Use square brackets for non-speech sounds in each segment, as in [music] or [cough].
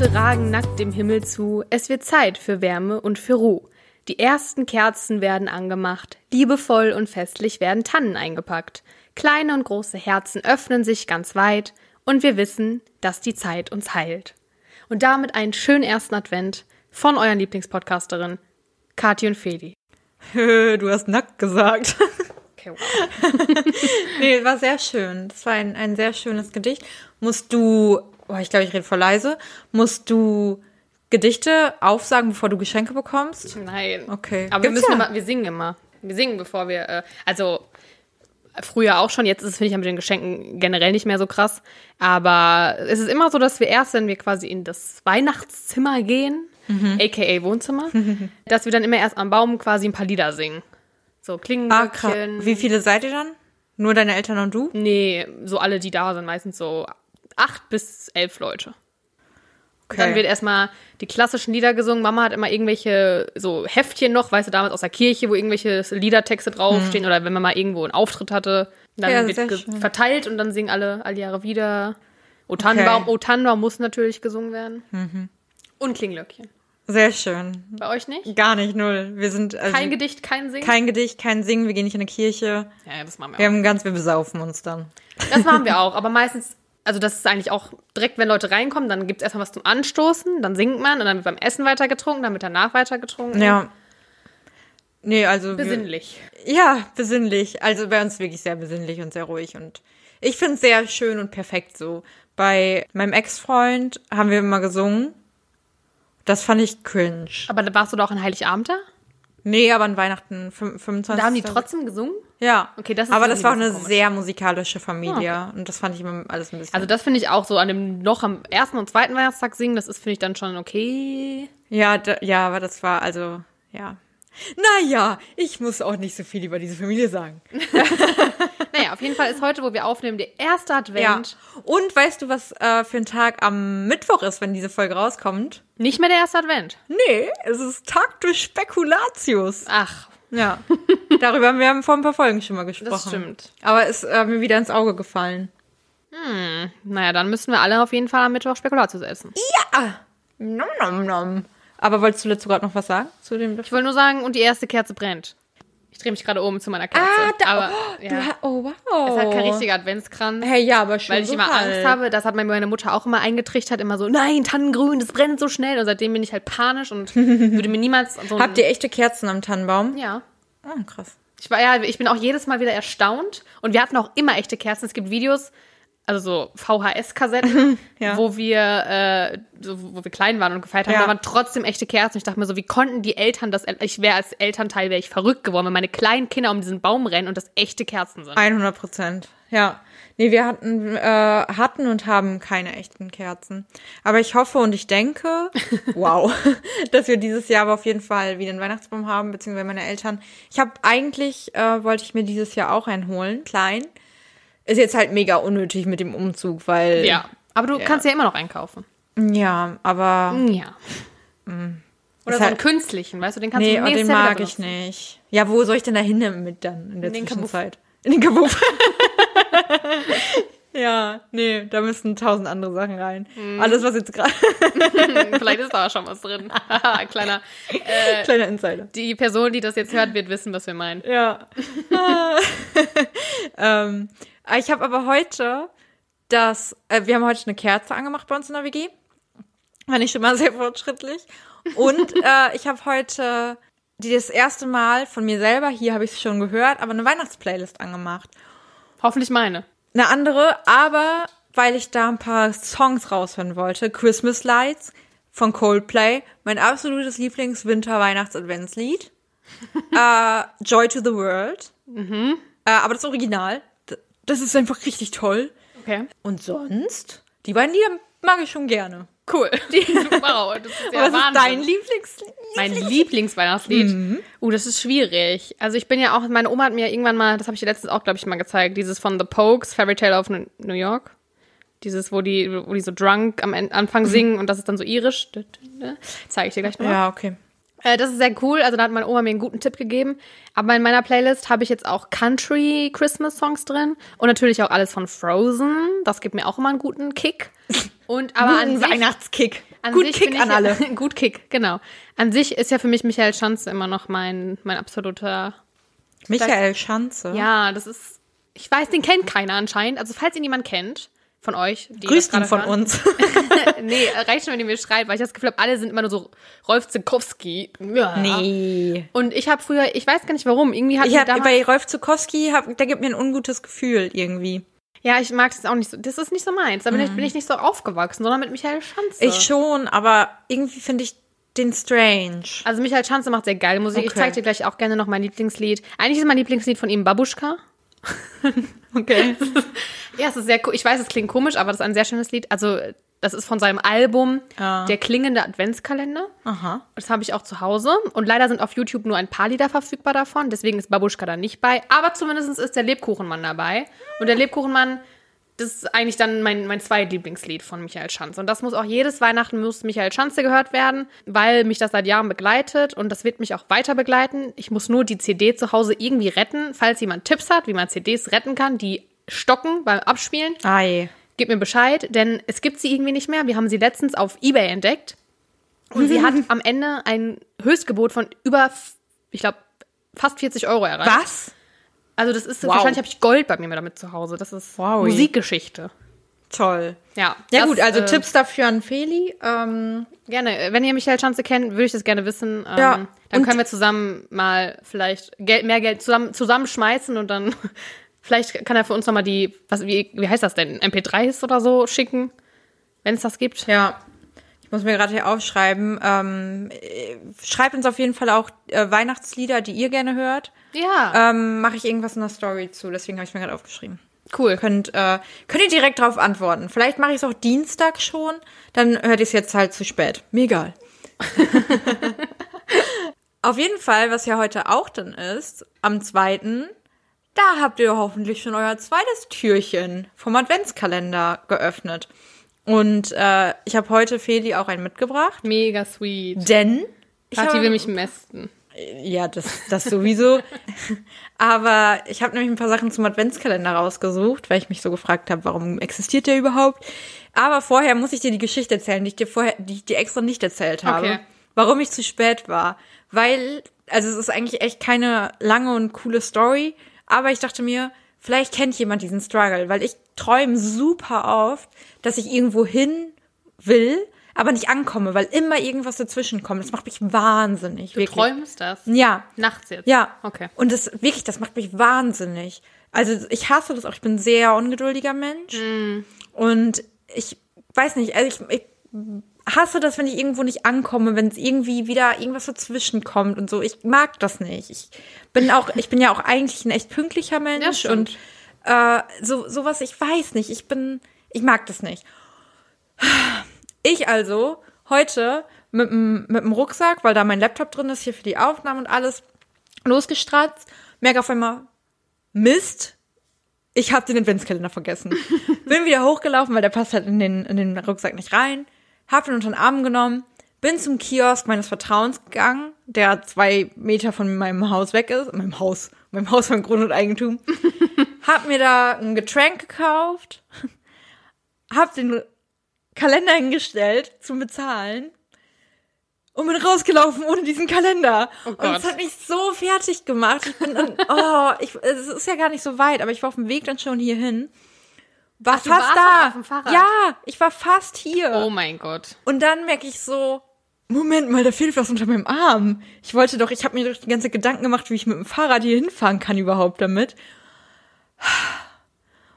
Monate ragen nackt dem Himmel zu, es wird Zeit für Wärme und für Ruhe. Die ersten Kerzen werden angemacht, liebevoll und festlich werden Tannen eingepackt. Kleine und große Herzen öffnen sich ganz weit und wir wissen, dass die Zeit uns heilt. Und damit einen schönen ersten Advent von euren Lieblingspodcasterin, Kathi und Feli. Du hast nackt gesagt. [laughs] Okay, wow. [laughs] nee, war sehr schön. Das war ein, ein sehr schönes Gedicht. Musst du, oh, ich glaube, ich rede voll leise, musst du Gedichte aufsagen, bevor du Geschenke bekommst? Nein. Okay. Aber wir müssen ja. immer, wir singen immer. Wir singen, bevor wir, äh, also früher auch schon, jetzt ist es, finde ich, mit den Geschenken generell nicht mehr so krass. Aber es ist immer so, dass wir erst, wenn wir quasi in das Weihnachtszimmer gehen, aka Wohnzimmer, [laughs] dass wir dann immer erst am Baum quasi ein paar Lieder singen. So Ah, Klingenglöckchen. krass. Wie viele seid ihr dann? Nur deine Eltern und du? Nee, so alle, die da sind, meistens so acht bis elf Leute. Okay. Dann wird erstmal die klassischen Lieder gesungen. Mama hat immer irgendwelche so Heftchen noch, weißt du, damals aus der Kirche, wo irgendwelche Liedertexte draufstehen oder wenn man mal irgendwo einen Auftritt hatte, dann Ja, wird verteilt und dann singen alle alle Jahre wieder. O Tannenbaum, O Tannenbaum muss natürlich gesungen werden. Mhm. Und Klinglöckchen. Sehr schön. Bei euch nicht? Gar nicht, null. Wir sind also Kein Gedicht, kein Singen? kein Gedicht, kein Singen, wir gehen nicht in eine Kirche. ja, ja, das machen wir Wir auch. haben ganz, wir besaufen uns dann. Das machen wir auch, aber meistens, also das ist eigentlich auch direkt, wenn Leute reinkommen, dann gibt es erstmal was zum Anstoßen, dann singt man und dann wird beim Essen weiter getrunken, dann wird danach weiter getrunken. Ja. Nee, also. wir- Besinnlich. Ja, besinnlich. Also bei uns wirklich sehr besinnlich und sehr ruhig. Und ich finde es sehr schön und perfekt so. Bei meinem Ex-Freund haben wir immer gesungen. Das fand ich cringe. Aber da warst du doch auch an Heiligabend da? Nee, aber an Weihnachten fün- 25. Da haben die trotzdem gesungen? Ja. Okay, das ist aber das war auch eine komisch. sehr musikalische Familie. Und das fand ich immer alles ein bisschen. Also das finde ich auch so an dem noch am ersten und zweiten Weihnachtstag singen, das ist finde ich dann schon okay. ja, da, ja, aber das war also, ja. Naja, ich muss auch nicht so viel über diese Familie sagen. [laughs] Naja, auf jeden Fall ist heute, wo wir aufnehmen, der erste Ja. Advent. Und weißt du, was äh, für ein Tag am Mittwoch ist, wenn diese Folge rauskommt? Nicht mehr der erste Advent. Nee, es ist Tag des Spekulatius. Ach, Ja, [laughs] darüber haben wir vor ein paar Folgen schon mal gesprochen. das stimmt. Aber ist äh, mir wieder ins Auge gefallen. Naja, dann müssen wir alle auf jeden Fall am Mittwoch Spekulatius essen. Nom, nom, nom. Aber wolltest du dazu gerade noch was sagen? Zu dem Ich wollte nur sagen, und die erste Kerze brennt. Ich drehe mich gerade um zu meiner Kerze. Ah, da, aber oh, ja, du oh, wow. ist halt kein richtiger Adventskranz. Hey, ja, aber schon Weil ich so immer halt. Angst habe, das hat mir meine Mutter auch immer eingetrichtert, immer so, nein, Tannengrün, das brennt so schnell. Und seitdem bin ich halt panisch und [laughs] würde mir niemals so Habt ihr echte Kerzen am Tannenbaum? Ja. Oh, krass. Ich war ja, ich bin auch jedes Mal wieder erstaunt. Und wir hatten auch immer echte Kerzen. Es gibt Videos, also so VHS-Kassetten, [laughs] Ja. wo wir, äh, so, wo wir klein waren und gefeiert haben, Ja. da waren trotzdem echte Kerzen. Ich dachte mir so, wie konnten die Eltern das, ich wäre als Elternteil, wäre ich verrückt geworden, wenn meine kleinen Kinder um diesen Baum rennen und das echte Kerzen sind. 100 Prozent. Ja. Nee, wir hatten, äh, hatten und haben keine echten Kerzen. Aber ich hoffe und ich denke, [laughs] wow, [laughs] dass wir dieses Jahr aber auf jeden Fall wieder einen Weihnachtsbaum haben, beziehungsweise meine Eltern. Ich habe eigentlich, äh, wollte ich mir dieses Jahr auch einen holen, klein. Ist jetzt halt mega unnötig mit dem Umzug, weil. Ja. Aber du kannst ja immer noch einkaufen. Ja, aber. Ja. Oder Ist so einen halt- künstlichen, weißt du, den kannst Nee, du und nächstes den Jahr mag ich nicht. Ja, wo soll ich denn da hin mit dann in der In den Kabuff. Zwischenzeit? In den Kabuff. [laughs] ja, nee, da müssen tausend andere Sachen rein. Mhm. Alles, was jetzt gerade. [laughs] Vielleicht ist da schon was drin. [laughs] Kleiner. Äh, Kleiner Insider. die Person, die das jetzt hört, wird wissen, was wir meinen. Ja. ähm, ich habe aber heute das, äh, wir haben heute eine Kerze angemacht bei uns in der WG. Fand ich schon mal sehr fortschrittlich. Und [laughs] äh, ich habe heute die das erste Mal von mir selber, hier habe ich es schon gehört, aber eine Weihnachtsplaylist angemacht. Hoffentlich meine. Eine andere, aber weil ich da ein paar Songs raushören wollte. Christmas Lights von Coldplay, mein absolutes Lieblings-Winter-Weihnachts-Adventslied. [laughs] äh, Joy to the World. Äh, aber das Original, das ist einfach richtig toll. Okay. Und sonst, die beiden Lieder mag ich schon gerne. Cool. wow, [laughs] das ist [laughs] ja Was ist Wahnsinn. dein Lieblingslied? Mein Lieblingsweihnachtslied. Mhm. Uh, das ist schwierig. Also ich bin ja auch, meine Oma hat mir irgendwann mal, das habe ich dir letztens auch, glaube ich, mal gezeigt, dieses von The Pokes, Fairy Tale of New York. Dieses, wo die, wo die so drunk am Anfang singen und das ist dann so irisch. Zeige ich dir gleich nochmal. Ja, okay. Äh, das ist sehr cool. Also da hat meine Oma mir einen guten Tipp gegeben. Aber in meiner Playlist habe ich jetzt auch Country Christmas Songs drin und natürlich auch alles von Frozen. Das gibt mir auch immer einen guten Kick. Und [laughs] aber an Guten sich, Weihnachtskick. An Gut sich Kick ich an alle. [laughs] Gut Kick, genau. An sich ist ja für mich Michael Schanze immer noch mein, mein absoluter. Michael Schanze. Ja, das ist. Ich weiß, den kennt keiner anscheinend. Also, falls ihn jemand kennt, von euch, die Grüßt ihn von hören. uns. [laughs] nee, reicht schon, wenn ihr mir schreibt, weil ich das Gefühl habe, alle sind immer nur so Rolf Zukowski. Ja. nee. Und ich habe früher, ich weiß gar nicht warum, irgendwie hat Ich hab, damals, bei Rolf Zukowski, hab, der gibt mir ein ungutes Gefühl irgendwie. ja, ich mag das auch nicht so. Das ist nicht so meins. Da bin, ich, bin ich nicht so aufgewachsen, sondern mit Michael Schanze. Ich schon, aber irgendwie finde ich den strange. Also Michael Schanze macht sehr geile Musik. Ich Okay. zeige dir gleich auch gerne noch mein Lieblingslied. Eigentlich ist mein Lieblingslied von ihm Babuschka. [laughs] Okay. Ja, es ist sehr cool. Ich weiß, es klingt komisch, aber das ist ein sehr schönes Lied. Also, das ist von seinem Album Ah. Der klingende Adventskalender. Aha. Das habe ich auch zu Hause. Und leider sind auf YouTube nur ein paar Lieder verfügbar davon. Deswegen ist Babuschka da nicht bei. Aber zumindest ist der Lebkuchenmann dabei. Und der Lebkuchenmann, das ist eigentlich dann mein, mein zweitlieblingslied von Michael Schanze. Und das muss auch jedes Weihnachten muss Michael Schanze gehört werden, weil mich das seit Jahren begleitet. Und das wird mich auch weiter begleiten. Ich muss nur die CD zu Hause irgendwie retten. Falls jemand Tipps hat, wie man CDs retten kann, die stocken beim Abspielen, Ei. Gib mir Bescheid, denn es gibt sie irgendwie nicht mehr. Wir haben sie letztens auf Ebay entdeckt. Und sie [laughs] hat am Ende ein Höchstgebot von über, ich glaube, fast 40 Euro erreicht. Was? Also das ist, Wow. wahrscheinlich habe ich Gold bei mir damit zu Hause. Das ist Wow. Musikgeschichte. Toll. Ja, Ja das, gut, also äh, Tipps dafür an Feli. Ähm, Gerne. Wenn ihr Michael Schanze kennt, würde ich das gerne wissen. Ähm, Ja, Dann können wir zusammen mal vielleicht Geld, mehr Geld zusammen, zusammenschmeißen und dann [laughs] vielleicht kann er für uns nochmal die, was, wie, wie heißt das denn, MP3s oder so schicken, wenn es das gibt. ja. Ich muss mir gerade hier aufschreiben. Ähm, äh, schreibt uns auf jeden Fall auch äh, Weihnachtslieder, die ihr gerne hört. Ja, Ähm, Mache ich irgendwas in der Story zu, deswegen habe ich mir gerade aufgeschrieben. cool. Könnt, äh, könnt ihr direkt darauf antworten. Vielleicht mache ich es auch Dienstag schon, dann hört ihr es jetzt halt zu spät. Mir egal. [laughs] Auf jeden Fall, was ja heute auch dann ist, am zweiten, da habt ihr hoffentlich schon euer zweites Türchen vom Adventskalender geöffnet. Und äh, ich habe heute Feli auch einen mitgebracht, Mega sweet. denn habe- will mich mästen. ja, das, das sowieso. [laughs] Aber ich habe nämlich ein paar Sachen zum Adventskalender rausgesucht, weil ich mich so gefragt habe, warum existiert der überhaupt? Aber vorher muss ich dir die Geschichte erzählen, die ich dir vorher, die ich dir extra nicht erzählt habe. Okay. Warum ich zu spät war. Weil, also es ist eigentlich echt keine lange und coole Story, aber ich dachte mir, vielleicht kennt jemand diesen Struggle, weil ich träume super oft, dass ich irgendwo hin will, aber nicht ankomme, weil immer irgendwas dazwischen kommt. Das macht mich wahnsinnig. Du wirklich. träumst das? Ja. Nachts jetzt? Ja. Okay. Und das wirklich, das macht mich wahnsinnig. Also ich hasse das auch. Ich bin ein sehr ungeduldiger Mensch. Mm. Und ich weiß nicht, also ich, ich hasse das, wenn ich irgendwo nicht ankomme, wenn es irgendwie wieder irgendwas dazwischen kommt und so. Ich mag das nicht. Ich bin auch, ich bin ja auch eigentlich ein echt pünktlicher Mensch stimmt. und äh, so sowas. Ich weiß nicht. Ich bin, ich mag das nicht. Ich also heute mit dem, mit dem Rucksack, weil da mein Laptop drin ist, hier für die Aufnahmen und alles, losgestratzt, merke auf einmal, Mist, ich habe den Adventskalender vergessen. [laughs] bin wieder hochgelaufen, weil der passt halt in den, in den Rucksack nicht rein, hab ihn unter den Arm genommen, bin zum Kiosk meines Vertrauens gegangen, der zwei Meter von meinem Haus weg ist, meinem Haus, meinem Haus von Grund und Eigentum, [laughs] hab mir da ein Getränk gekauft, hab den Kalender hingestellt zum Bezahlen und bin rausgelaufen ohne diesen Kalender. Oh und es hat mich so fertig gemacht. Ich bin dann, [laughs] oh, ich, es ist ja gar nicht so weit, aber ich war auf dem Weg dann schon hierhin. War du fast da. auf dem Fahrrad? Ja, ich war fast hier. Oh mein Gott. Und dann merke ich so, Moment mal, da fehlt was unter meinem Arm. Ich wollte doch, ich habe mir doch die ganze Gedanken gemacht, wie ich mit dem Fahrrad hier hinfahren kann überhaupt damit.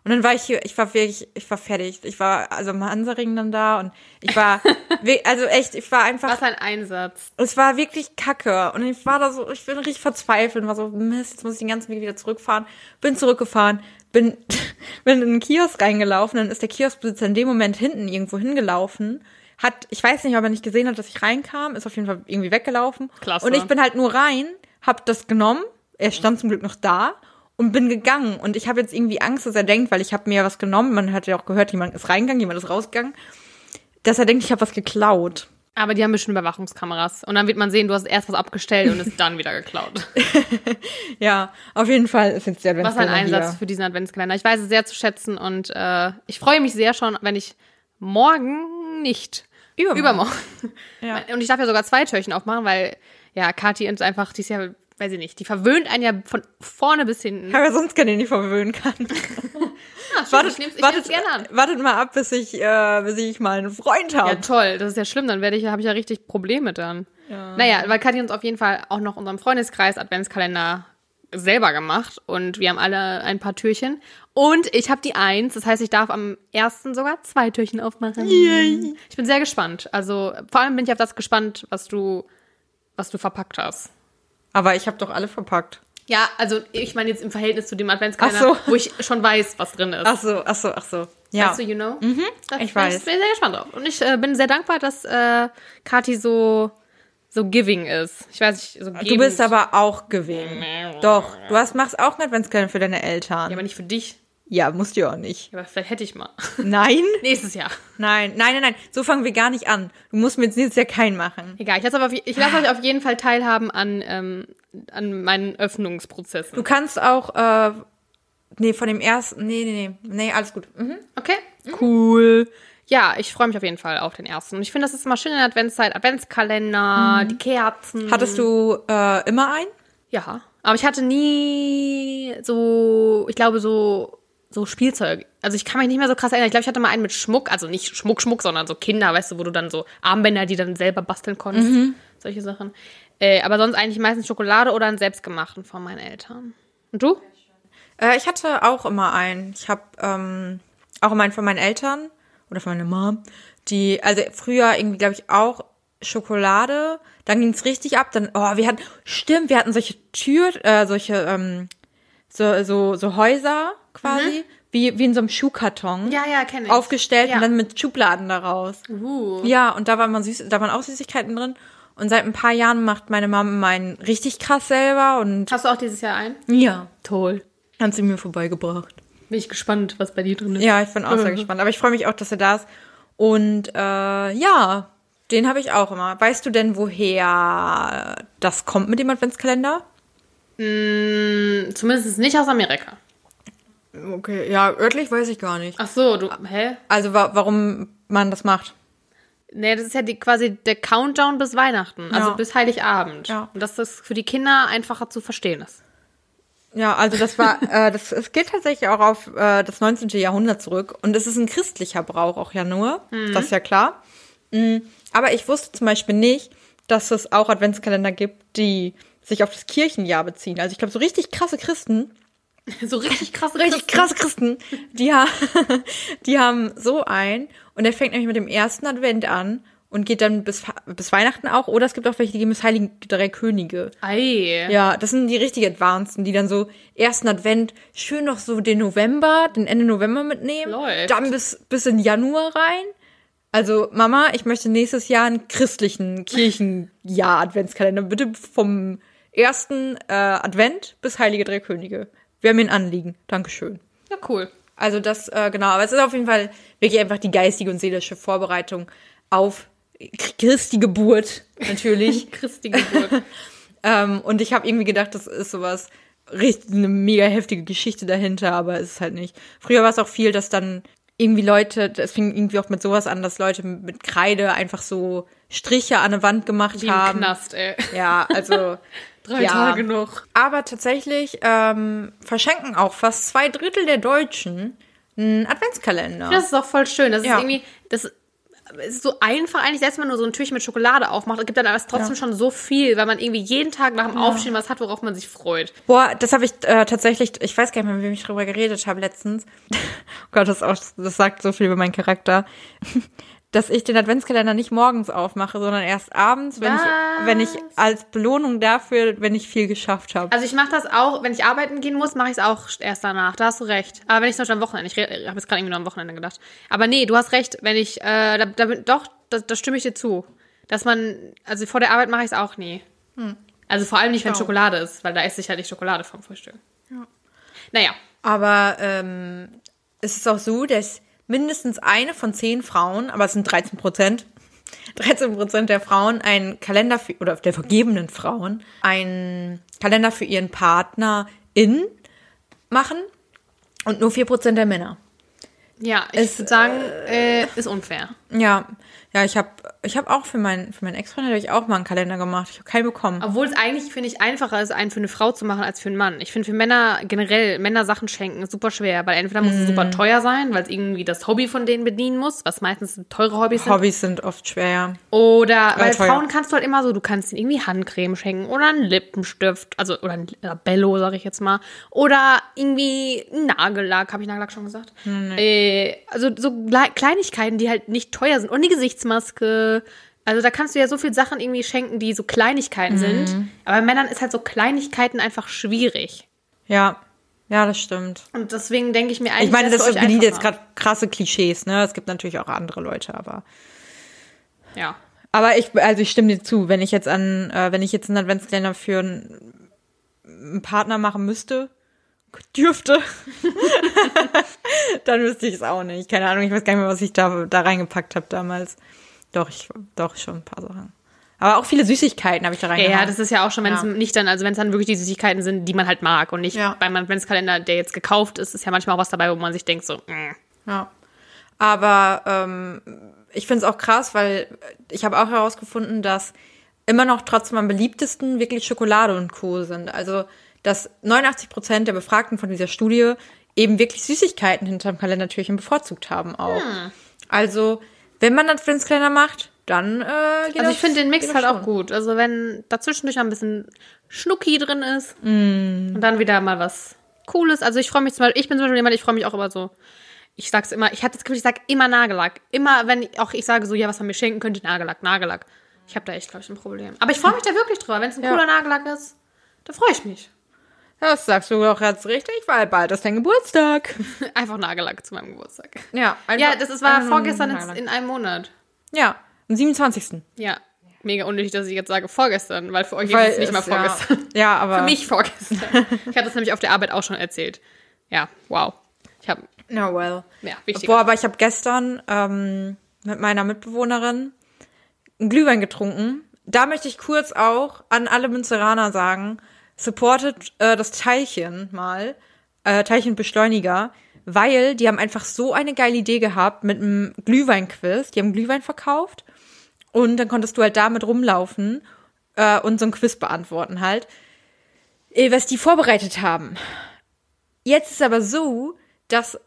Und dann war ich hier, ich war wirklich, ich war fertig. Ich war also am Hansaring dann da und ich war, [laughs] also echt, ich war einfach, Was ein Einsatz. es war wirklich kacke. Und ich war da so, ich bin richtig verzweifelt und war so, Mist, jetzt muss ich den ganzen Weg wieder zurückfahren. Bin zurückgefahren, bin, [laughs] bin in einen Kiosk reingelaufen, dann ist der Kioskbesitzer in dem Moment hinten irgendwo hingelaufen. Hat, ich weiß nicht, ob er nicht gesehen hat, dass ich reinkam, ist auf jeden Fall irgendwie weggelaufen. Klasse. Und ich bin halt nur rein, hab das genommen, er stand zum Glück noch da und bin gegangen. Und ich habe jetzt irgendwie Angst, dass er denkt, weil ich habe mir was genommen, man hat ja auch gehört, jemand ist reingegangen, jemand ist rausgegangen, dass er denkt, ich habe was geklaut. Aber die haben bestimmt Überwachungskameras. Und dann wird man sehen, du hast erst was abgestellt und es dann wieder geklaut. [laughs] Ja, auf jeden Fall ist jetzt der Was ein Adventskalender Einsatz für diesen Adventskalender. Ich weiß es sehr zu schätzen und äh, ich freue mich sehr schon, wenn ich morgen nicht Übermorgen. Übermorgen. Ja. [laughs] Und ich darf ja sogar zwei Türchen aufmachen, weil, ja, Kathi ist einfach, die ist ja, weiß ich nicht, die verwöhnt einen ja von vorne bis hinten. Aber sonst kann ich nicht verwöhnen kann. [laughs] Ah, stimmt, ich ich nehm's gerne an. wartet mal ab, bis ich, äh, bis ich mal einen Freund habe. Ja, toll, das ist ja schlimm, dann werde ich, habe ich ja richtig Probleme dann. Naja, weil Kathi uns auf jeden Fall auch noch unserem Freundeskreis Adventskalender selber gemacht und wir haben alle ein paar Türchen. Und ich habe die eins, das heißt, ich darf am ersten sogar zwei Türchen aufmachen. Yay. Ich bin sehr gespannt. Also vor allem bin ich auf das gespannt, was du, was du verpackt hast. Aber ich habe doch alle verpackt. Ja, also ich meine jetzt im Verhältnis zu dem Adventskalender, so. wo ich schon weiß, was drin ist. Ach so, ach so, ach so. Ja. Weißt du, you know? Mhm, da ich bin weiß. Ich bin sehr gespannt drauf. Und ich äh, bin sehr dankbar, dass äh, Kathi so, so giving ist. Ich weiß nicht, so Du bist aber auch gewesen. Doch, du hast, machst auch einen Adventskalender für deine Eltern. Ja, aber nicht für dich. Ja, musst du ja auch nicht. Ja, aber vielleicht hätte ich mal. [laughs] Nein? Nächstes Jahr. Nein, nein, nein, nein. So fangen wir gar nicht an. Du musst mir jetzt nächstes Jahr keinen machen. Egal, ich lasse, aber auf, ich lasse euch auf jeden Fall teilhaben an, ähm, an meinen Öffnungsprozessen. Du kannst auch, äh, nee, von dem ersten, nee, nee, nee, nee, alles gut. Mhm. Okay? Cool. Ja, ich freue mich auf jeden Fall auf den ersten. Und ich finde, das ist immer schön in der Adventszeit. Adventskalender, die Kerzen. Hattest du äh, immer einen? Ja. Aber ich hatte nie so, ich glaube, so, so Spielzeug. Also ich kann mich nicht mehr so krass erinnern. Ich glaube, ich hatte mal einen mit Schmuck, also nicht Schmuck, Schmuck, sondern so Kinder, weißt du, wo du dann so Armbänder, die dann selber basteln konntest. Solche Sachen. Äh, aber sonst eigentlich meistens Schokolade oder einen selbstgemachten von meinen Eltern. Und du? Äh, ich hatte auch immer einen. Ich habe ähm, auch immer einen von meinen Eltern oder von meiner Mom. Die, also früher irgendwie, glaube ich, auch Schokolade. Dann ging's richtig ab. Dann, oh, wir hatten, stimmt, wir hatten solche Tür, äh, solche, ähm, so, so, so Häuser quasi, wie, wie in so einem Schuhkarton. Ja, ja, kenne ich. Aufgestellt Ja. und dann mit Schubladen daraus. Uh. Ja, und da waren man süß, da waren auch Süßigkeiten drin. Und seit ein paar Jahren macht meine Mom meinen richtig krass selber und Hast du auch dieses Jahr einen? ja, Toll. hat sie mir vorbeigebracht. Bin ich gespannt, was bei dir drin ist. Ja, ich bin auch sehr Mhm. [laughs] gespannt. Aber ich freue mich auch, dass er da ist. Und äh, ja, den habe ich auch immer. Weißt du denn, woher das kommt mit dem Adventskalender? Mm, Zumindest nicht aus Amerika. Okay, ja, örtlich weiß ich gar nicht. Ach so, du, hä? Also wa warum man das macht. Nee, das ist ja die, quasi der Countdown bis Weihnachten, also Ja. bis Heiligabend. Ja. Und dass das für die Kinder einfacher zu verstehen ist. Ja, also das war, [laughs] äh, das, es geht tatsächlich auch auf äh, das 19. Jahrhundert zurück. Und es ist ein christlicher Brauch auch ja nur. Das ist ja klar. Mm, Aber ich wusste zum Beispiel nicht, dass es auch Adventskalender gibt, die sich auf das Kirchenjahr beziehen. Also ich glaube, so richtig krasse Christen, [laughs] So richtig krass, richtig krasse Christen, die, ha [laughs] die haben so ein. Und der fängt nämlich mit dem ersten Advent an und geht dann bis, bis Weihnachten auch. Oder es gibt auch welche, die gehen bis Heiligen Drei Könige. Ei. Ja, das sind die richtig Advanceden, die dann so ersten Advent schön noch so den November, den Ende November mitnehmen. Läuft. Dann bis, bis in Januar rein. Also, Mama, ich möchte nächstes Jahr einen christlichen Kirchenjahr-Adventskalender. Bitte vom ersten äh, Advent bis Heilige Drei Könige. Wäre mir ein Anliegen. Dankeschön. Ja, cool. Also das, äh, genau, aber es ist auf jeden Fall wirklich einfach die geistige und seelische Vorbereitung auf Christi Geburt, natürlich. [laughs] Christi Geburt. [laughs] Ähm, und ich habe irgendwie gedacht, das ist sowas, richtig eine mega heftige Geschichte dahinter, aber es ist halt nicht. Früher war es auch viel, dass dann irgendwie Leute, es fing irgendwie auch mit sowas an, dass Leute mit Kreide einfach so Striche an eine Wand gemacht Wie im haben. Knast, ey. Ja, also. [laughs] Drei ja. Tage noch. Aber tatsächlich ähm, verschenken auch fast zwei Drittel der Deutschen einen Adventskalender. Das ist auch voll schön. Das Ja. ist irgendwie, das ist so einfach eigentlich, selbst wenn man nur so ein Türchen mit Schokolade aufmacht, gibt dann aber trotzdem Ja. schon so viel, weil man irgendwie jeden Tag nach dem Aufstehen was hat, worauf man sich freut. Boah, das habe ich äh, tatsächlich, ich weiß gar nicht mehr, mit wem ich drüber geredet habe letztens. [laughs] oh Gott, das, auch, das sagt so viel über meinen Charakter. Dass ich den Adventskalender nicht morgens aufmache, sondern erst abends, wenn ich, wenn ich als Belohnung dafür, wenn ich viel geschafft habe. Also ich mache das auch, wenn ich arbeiten gehen muss, mache ich es auch erst danach. Da hast du recht. Aber wenn ich zum Beispiel am Wochenende, ich habe jetzt gerade irgendwie nur am Wochenende gedacht. Aber nee, du hast recht, wenn ich, äh, da, da, doch, da, da stimme ich dir zu. Dass man, also vor der Arbeit mache ich es auch nie. Also vor allem nicht, wenn Hm. Schokolade ist, weil da esse ich halt nicht Schokolade vom Frühstück. Naja, Aber ähm, es ist auch so, dass mindestens eine von zehn Frauen, aber es sind 13 Prozent, [laughs] 13 Prozent der Frauen einen Kalender für, oder der vergebenen Frauen einen Kalender für ihren Partner in machen und nur 4 Prozent der Männer. Ja, ich würde sagen, äh, ist unfair. Ja, ja, ich habe ich hab auch für meinen für meinen Ex-Freund habe ich auch mal einen Kalender gemacht. Ich habe keinen bekommen. Obwohl es eigentlich, finde ich, einfacher ist, einen für eine Frau zu machen als für einen Mann. Ich finde für Männer generell, Männer Sachen schenken ist super schwer, weil entweder muss es super teuer sein, weil es irgendwie das Hobby von denen bedienen muss, was meistens teure Hobbys sind. Hobbys sind oft schwer. ja. Oder, weil teuer. Frauen kannst du halt immer so, du kannst ihnen irgendwie Handcreme schenken oder einen Lippenstift, also oder ein oder Bello, sag ich jetzt mal. Oder irgendwie Nagellack, habe ich Nagellack schon gesagt? Äh, also so Kleinigkeiten, die halt nicht teuer sind. Und die Gesichtsmaske. Also da kannst du ja so viel Sachen irgendwie schenken, die so Kleinigkeiten sind. Aber bei Männern ist halt so Kleinigkeiten einfach schwierig. Ja, ja, das stimmt. Und deswegen denke ich mir eigentlich, Ich meine, das sind jetzt gerade krasse Klischees, ne? Es gibt natürlich auch andere Leute, aber Ja. aber ich also ich stimme dir zu, wenn ich jetzt an äh, wenn ich jetzt einen Adventskalender für einen, einen Partner machen müsste, dürfte, [laughs] dann wüsste ich es auch nicht. Keine Ahnung, ich weiß gar nicht mehr, was ich da da reingepackt habe damals. Doch, ich doch schon ein paar Sachen. Aber auch viele Süßigkeiten habe ich da Ja, reingehauen. ja, das ist ja auch schon, wenn Ja. es nicht dann, also wenn es dann wirklich die Süßigkeiten sind, die man halt mag und nicht Ja. beim Adventskalender, der jetzt gekauft ist, ist ja manchmal auch was dabei, wo man sich denkt so, mm. Ja. Aber ähm, ich finde es auch krass, weil ich habe auch herausgefunden, dass immer noch trotzdem am beliebtesten wirklich Schokolade und Co. sind. Also, dass 89 Prozent der Befragten von dieser Studie eben wirklich Süßigkeiten hinterm Kalendertürchen bevorzugt haben auch. Also, wenn man Adventskalender macht, dann äh, geht Also ich finde den Mix halt auch gut. Also wenn dazwischendurch ein bisschen Schnucki drin ist Mm. und dann wieder mal was Cooles. Also ich freue mich zum Beispiel, ich bin zum Beispiel jemand, ich freue mich auch immer so. Ich sag's immer, ich hatte das Gefühl, ich sag immer Nagellack. Immer, wenn ich, auch ich sage so, ja, was man mir schenken könnte, Nagellack, Nagellack. Ich habe da echt, glaube ich, ein Problem. Aber ich freue mich da wirklich drüber. Wenn es ein Ja. cooler Nagellack ist, da freue ich mich. Das sagst du doch jetzt richtig, weil bald ist dein Geburtstag. [laughs] Einfach Nagellack zu meinem Geburtstag. Ja, Ja, das ist, war vorgestern in, Nagellack. in einem Monat. Ja, am 27. Ja, mega unnötig, dass ich jetzt sage vorgestern, weil für euch Weil ist es nicht mal es- ja. vorgestern. [laughs] Ja, aber. Für mich vorgestern. ich hatte es nämlich auf der Arbeit auch schon erzählt. Ja, wow. Ich habe, No well. ja, wichtig. Boah, aber ich habe gestern ähm, mit meiner Mitbewohnerin einen Glühwein getrunken. Da möchte ich kurz auch an alle Münzeraner sagen, supportet äh, das Teilchen mal, äh, Teilchenbeschleuniger, weil die haben einfach so eine geile Idee gehabt mit einem Glühweinquiz. Die haben Glühwein verkauft und dann konntest du halt damit rumlaufen äh, und so ein Quiz beantworten halt, äh, was die vorbereitet haben. Jetzt ist aber so, dass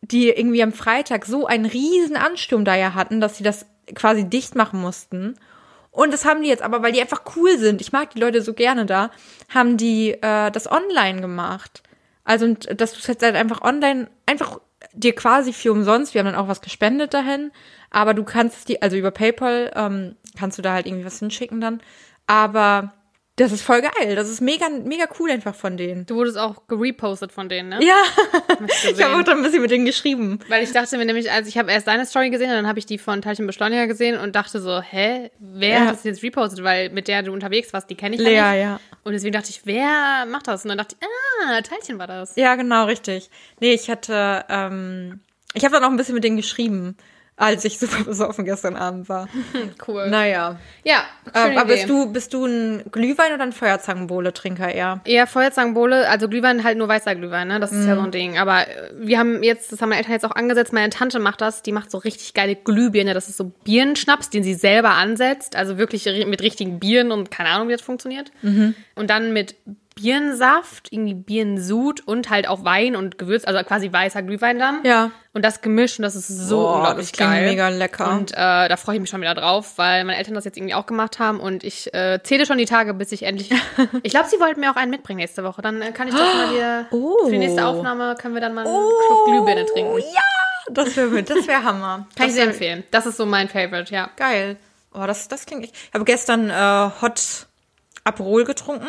die irgendwie am Freitag so einen riesen Ansturm da ja hatten, dass sie das quasi dicht machen mussten. Und das haben die jetzt aber, weil die einfach cool sind, ich mag die Leute so gerne da, haben die äh, das online gemacht. Also, und dass du es jetzt halt einfach online, einfach dir quasi für umsonst, wir haben dann auch was gespendet dahin, aber du kannst die, also über PayPal ähm, kannst du da halt irgendwie was hinschicken dann. Aber das ist voll geil. Das ist mega, mega cool einfach von denen. du wurdest auch gerepostet von denen, ne? Ja, ich habe auch dann ein bisschen mit denen geschrieben. Weil ich dachte mir nämlich, als ich habe erst deine Story gesehen und dann habe ich die von Teilchenbeschleuniger gesehen und dachte so, hä, wer Ja. hat das jetzt repostet? Weil mit der du unterwegs warst, die kenne ich Lea, ja nicht. ja. Und deswegen dachte ich, wer macht das? Und dann dachte ich, ah, Teilchen war das. Ja, genau, richtig. Nee, ich hatte, ähm, ich habe dann auch ein bisschen mit denen geschrieben, als ich [laughs] super besoffen gestern Abend war. [laughs] Cool. Naja. Ja, schöne aber bist du, bist du ein Glühwein oder ein Feuerzangenbowle-Trinker eher? Eher Feuerzangenbowle, also Glühwein halt nur weißer Glühwein, ne? Das ist ja Mhm. so ein Ding. Aber äh, wir haben jetzt, das haben meine Eltern jetzt auch angesetzt, meine Tante macht das, die macht so richtig geile Glühbirne. Das ist so Birnenschnaps, den sie selber ansetzt. Also wirklich mit richtigen Bieren und keine Ahnung, wie das funktioniert. Mhm. Und dann mit Birnensaft, irgendwie Birnensud und halt auch Wein und Gewürz, also quasi weißer Glühwein dann. Ja. Und das gemischt und das ist so Boah, unglaublich das geil. mega lecker. Und äh, da freue ich mich schon wieder drauf, weil meine Eltern das jetzt irgendwie auch gemacht haben und ich äh, zähle schon die Tage, bis ich endlich. [laughs] ich glaube, sie wollten mir auch einen mitbringen nächste Woche. Dann äh, kann ich das mal hier Oh. für die nächste Aufnahme können wir dann mal einen Schluck Glühbirne trinken. Ja, das wäre das wär Hammer. Kann das ich sehr empfehlen. Das ist so mein Favorite, ja. Geil. Oh, das, das klingt echt. Ich habe gestern äh, Hot Aperol getrunken.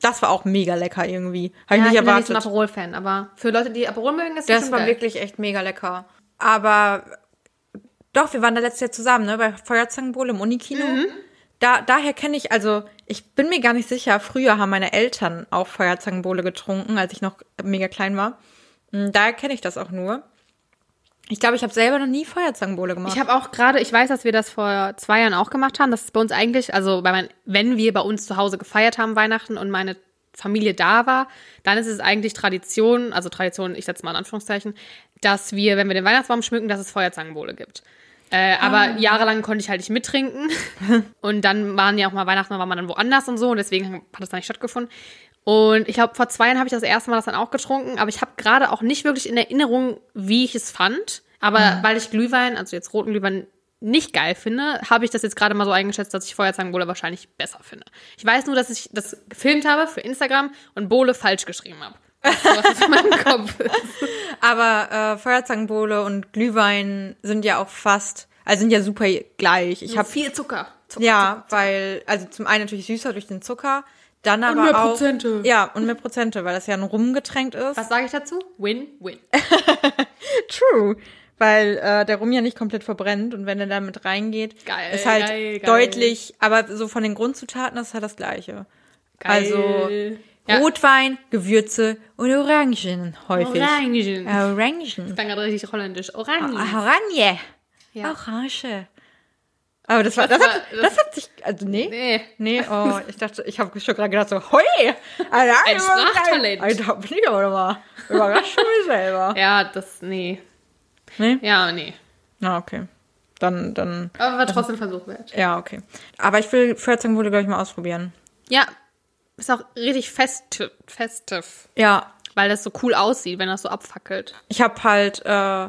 Das war auch mega lecker irgendwie. Habe ich ja nicht ich bin ja nicht so ein Aperol-Fan, aber für Leute, die Aperol mögen, ist Das schon war geil. wirklich echt mega lecker. Aber doch, wir waren da letztes Jahr zusammen, ne, bei Feuerzangenbowle im Unikino. Da, daher kenne ich, also ich bin mir gar nicht sicher, früher haben meine Eltern auch Feuerzangenbowle getrunken, als ich noch mega klein war. Mm, Daher kenne ich das auch nur. Ich glaube, ich habe selber noch nie Feuerzangenbowle gemacht. Ich habe auch gerade, ich weiß, dass wir das vor zwei Jahren auch gemacht haben. Das ist bei uns eigentlich, also mein, wenn wir bei uns zu Hause gefeiert haben, Weihnachten und meine Familie da war, dann ist es eigentlich Tradition, also Tradition, ich setze mal in Anführungszeichen, dass wir, wenn wir den Weihnachtsbaum schmücken, dass es Feuerzangenbowle gibt. Äh, aber Ah. jahrelang konnte ich halt nicht mittrinken. [laughs] und dann waren ja auch mal Weihnachten, war man dann woanders und so. Und deswegen hat es dann nicht stattgefunden. Und ich glaube, vor zwei Jahren habe ich das erste Mal das dann auch getrunken. Aber ich habe gerade auch nicht wirklich in Erinnerung, wie ich es fand. Aber weil ich Glühwein, also jetzt roten Glühwein, nicht geil finde, habe ich das jetzt gerade mal so eingeschätzt, dass ich Feuerzangenbowle wahrscheinlich besser finde. Ich weiß nur, dass ich das gefilmt habe für Instagram und Bowle falsch geschrieben habe. [laughs] Aber äh, Feuerzangenbowle und Glühwein sind ja auch fast, also sind ja super gleich. Ich habe viel Zucker. Zucker ja, weil also zum einen natürlich süßer durch den Zucker, dann aber mehr auch Prozente. ja und mehr Prozente, weil das ja ein Rumgetränk ist. Was sage ich dazu? Win-win. [laughs] True. Weil äh, der Rum ja nicht komplett verbrennt und wenn er dann mit reingeht, Geil, ist halt geil, geil. deutlich, aber so von den Grundzutaten ist halt das gleiche. Also Ja. Rotwein, Gewürze und Orangen häufig. Orangen. Orangen. Ich bin gerade richtig holländisch. Orangen. Orange. Ja. Orange. Aber das war, das, Das hat, war- das hat sich, also nee. Nee. Nee, [laughs] oh, ich dachte, ich habe schon gerade gedacht so, hoi! Ein Sprachtalent. Alter, bin ich aber mal überrascht mir selber. [laughs] Ja, das, nee. Nee? Ja, nee. Na, okay. Dann, dann, Aber war trotzdem Versuch wert. ja, okay. Aber ich will Feuerzangenbowle, glaube ich, mal ausprobieren. Ja, ist auch richtig festiv, festiv, Ja, weil das so cool aussieht, wenn das so abfackelt. ich habe halt äh,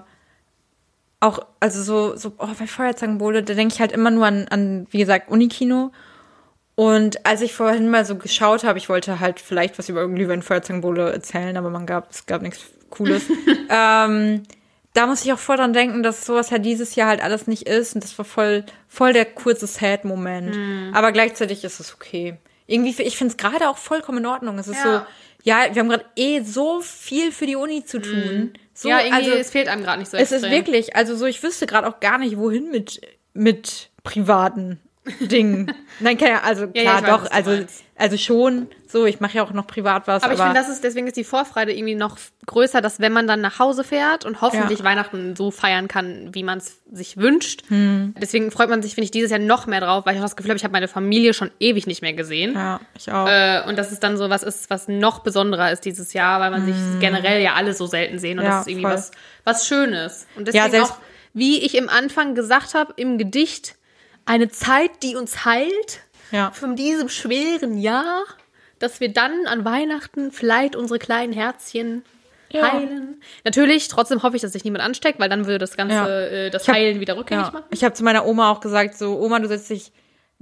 auch, also so, so oh, bei Feuerzangenbowle, da denke ich halt immer nur an, an, wie gesagt, Unikino. Und als ich vorhin mal so geschaut habe, ich wollte halt vielleicht was über Glühwein Feuerzangenbowle erzählen, aber man gab, es gab nichts Cooles. [laughs] ähm, da muss ich auch voll dran denken, dass sowas ja dieses Jahr halt alles nicht ist. Und das war voll, voll der kurze Sad-Moment. Aber gleichzeitig ist es okay. Irgendwie, ich finde es gerade auch vollkommen in Ordnung. Es ist Ja. so, ja, wir haben gerade eh so viel für die Uni zu tun. So, ja, irgendwie, also, es fehlt einem gerade nicht so es extrem. ist wirklich, also so, ich wüsste gerade auch gar nicht, wohin mit, mit privaten [laughs] Dingen. Nein, keine, also Ja, ja, klar, ich weiß, doch, also, also schon, so, ich mache ja auch noch privat was, Aber aber, ich finde, das ist, deswegen ist die Vorfreude irgendwie noch größer, dass wenn man dann nach Hause fährt und hoffentlich Ja. Weihnachten so feiern kann, wie man es sich wünscht. Hm. Deswegen freut man sich, finde ich, dieses Jahr noch mehr drauf, weil ich auch das Gefühl habe, ich habe meine Familie schon ewig nicht mehr gesehen. ja, ich auch. Äh, und dass es dann so was ist, was noch besonderer ist dieses Jahr, weil man sich generell ja alle so selten sehen und Hm. Ja, das ist irgendwie voll. was, was Schönes. Und deswegen selbst- auch, wie ich im Anfang gesagt habe, im Gedicht, eine Zeit, die uns heilt ja. von diesem schweren Jahr, dass wir dann an Weihnachten vielleicht unsere kleinen Herzchen Ja. heilen. Natürlich, trotzdem hoffe ich, dass sich niemand ansteckt, weil dann würde das Ganze, Ja. äh, das hab- Heilen wieder rückgängig ja. machen. Ich habe zu meiner Oma auch gesagt, so, Oma, du setzt dich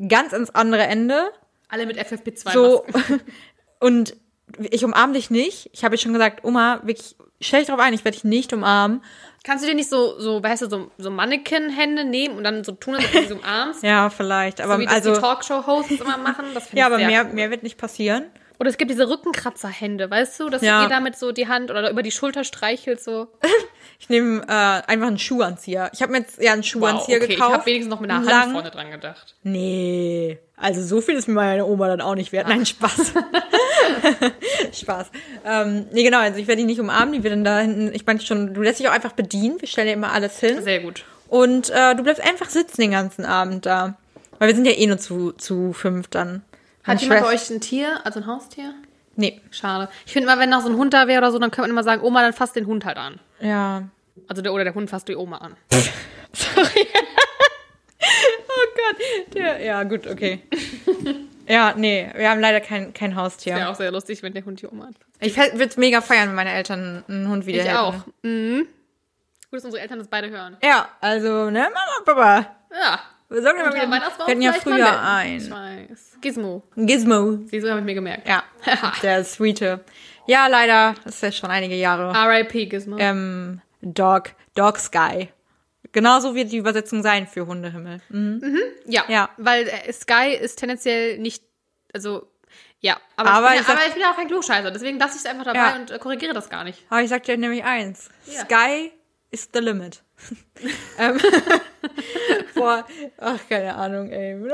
ganz ans andere Ende, Alle mit FFP2 so, [laughs] und ich umarm dich nicht. Ich habe schon gesagt, Oma, wirklich, stell dich drauf ein, ich werde dich nicht umarmen. Kannst du dir nicht so, so weißt du, so, so Mannequin-Hände nehmen und dann so tun, als ob du sie so umarmst? [laughs] Ja, vielleicht, aber so wie also, die Talkshow-Hosts immer machen. Das ja, ich aber mehr, cool. mehr wird nicht passieren. Oder es gibt diese Rückenkratzer-Hände, weißt du, dass Ja. ihr damit so die Hand oder über die Schulter streichelt so. [laughs] Ich nehme äh, einfach einen Schuhanzieher. Ich habe mir jetzt ja einen Schuhanzieher okay, ich gekauft. habe wenigstens noch mit einer Hand Lang. vorne dran gedacht. Nee, also so viel ist mir meine Oma dann auch nicht wert. Nein, Spaß. [laughs] [laughs] Spaß. Ähm, nee, genau, also ich werde die nicht umarmen, die wird dann da hinten, ich meine schon, du lässt dich auch einfach bedienen, wir stellen dir immer alles hin. Sehr gut. Und äh, du bleibst einfach sitzen den ganzen Abend da. Weil wir sind ja eh nur zu, zu fünf dann. Hat jemand bei euch ein Tier, also ein Haustier? Nee, Schade. Ich finde mal, wenn noch so ein Hund da wäre oder so, dann könnte man immer sagen, Oma, dann fasst den Hund halt an. ja. Also der, oder der Hund fasst die Oma an. [laughs] Sorry. [laughs] oh Gott. Der, ja, gut, okay. Ja, nee, wir haben leider kein, kein Haustier. Wäre auch sehr lustig, wenn der Hund Oma anfasst. Ich würde es mega feiern, wenn meine Eltern einen Hund wieder Ich hätten. auch. Mhm. Gut, dass unsere Eltern das beide hören. Ja, also, ne, Mama, Papa. Ja. Wir sagen immer, Und wir, hatten ja früher. Ich ein weiß. Gizmo. Gizmo. Siehst du, hab ich mir gemerkt. Ja, [laughs] der Sweete. Ja, leider, das ist ja schon einige Jahre. R.I.P. Gizmo. Ähm, Dog, Dog Sky. Genauso wird die Übersetzung sein für Hundehimmel. Mhm. ja. ja. Weil äh, Sky ist tendenziell nicht, also, ja. Aber, Aber ich, ich bin, ja, sag- aber ich bin ja auch kein Klugscheißer. Deswegen lasse ich es einfach dabei Ja. und äh, korrigiere das gar nicht. Aber ich sag dir nämlich eins. Ja. Sky is the limit. [laughs] ähm, [laughs] boah, ach, keine Ahnung, ey. Ich bin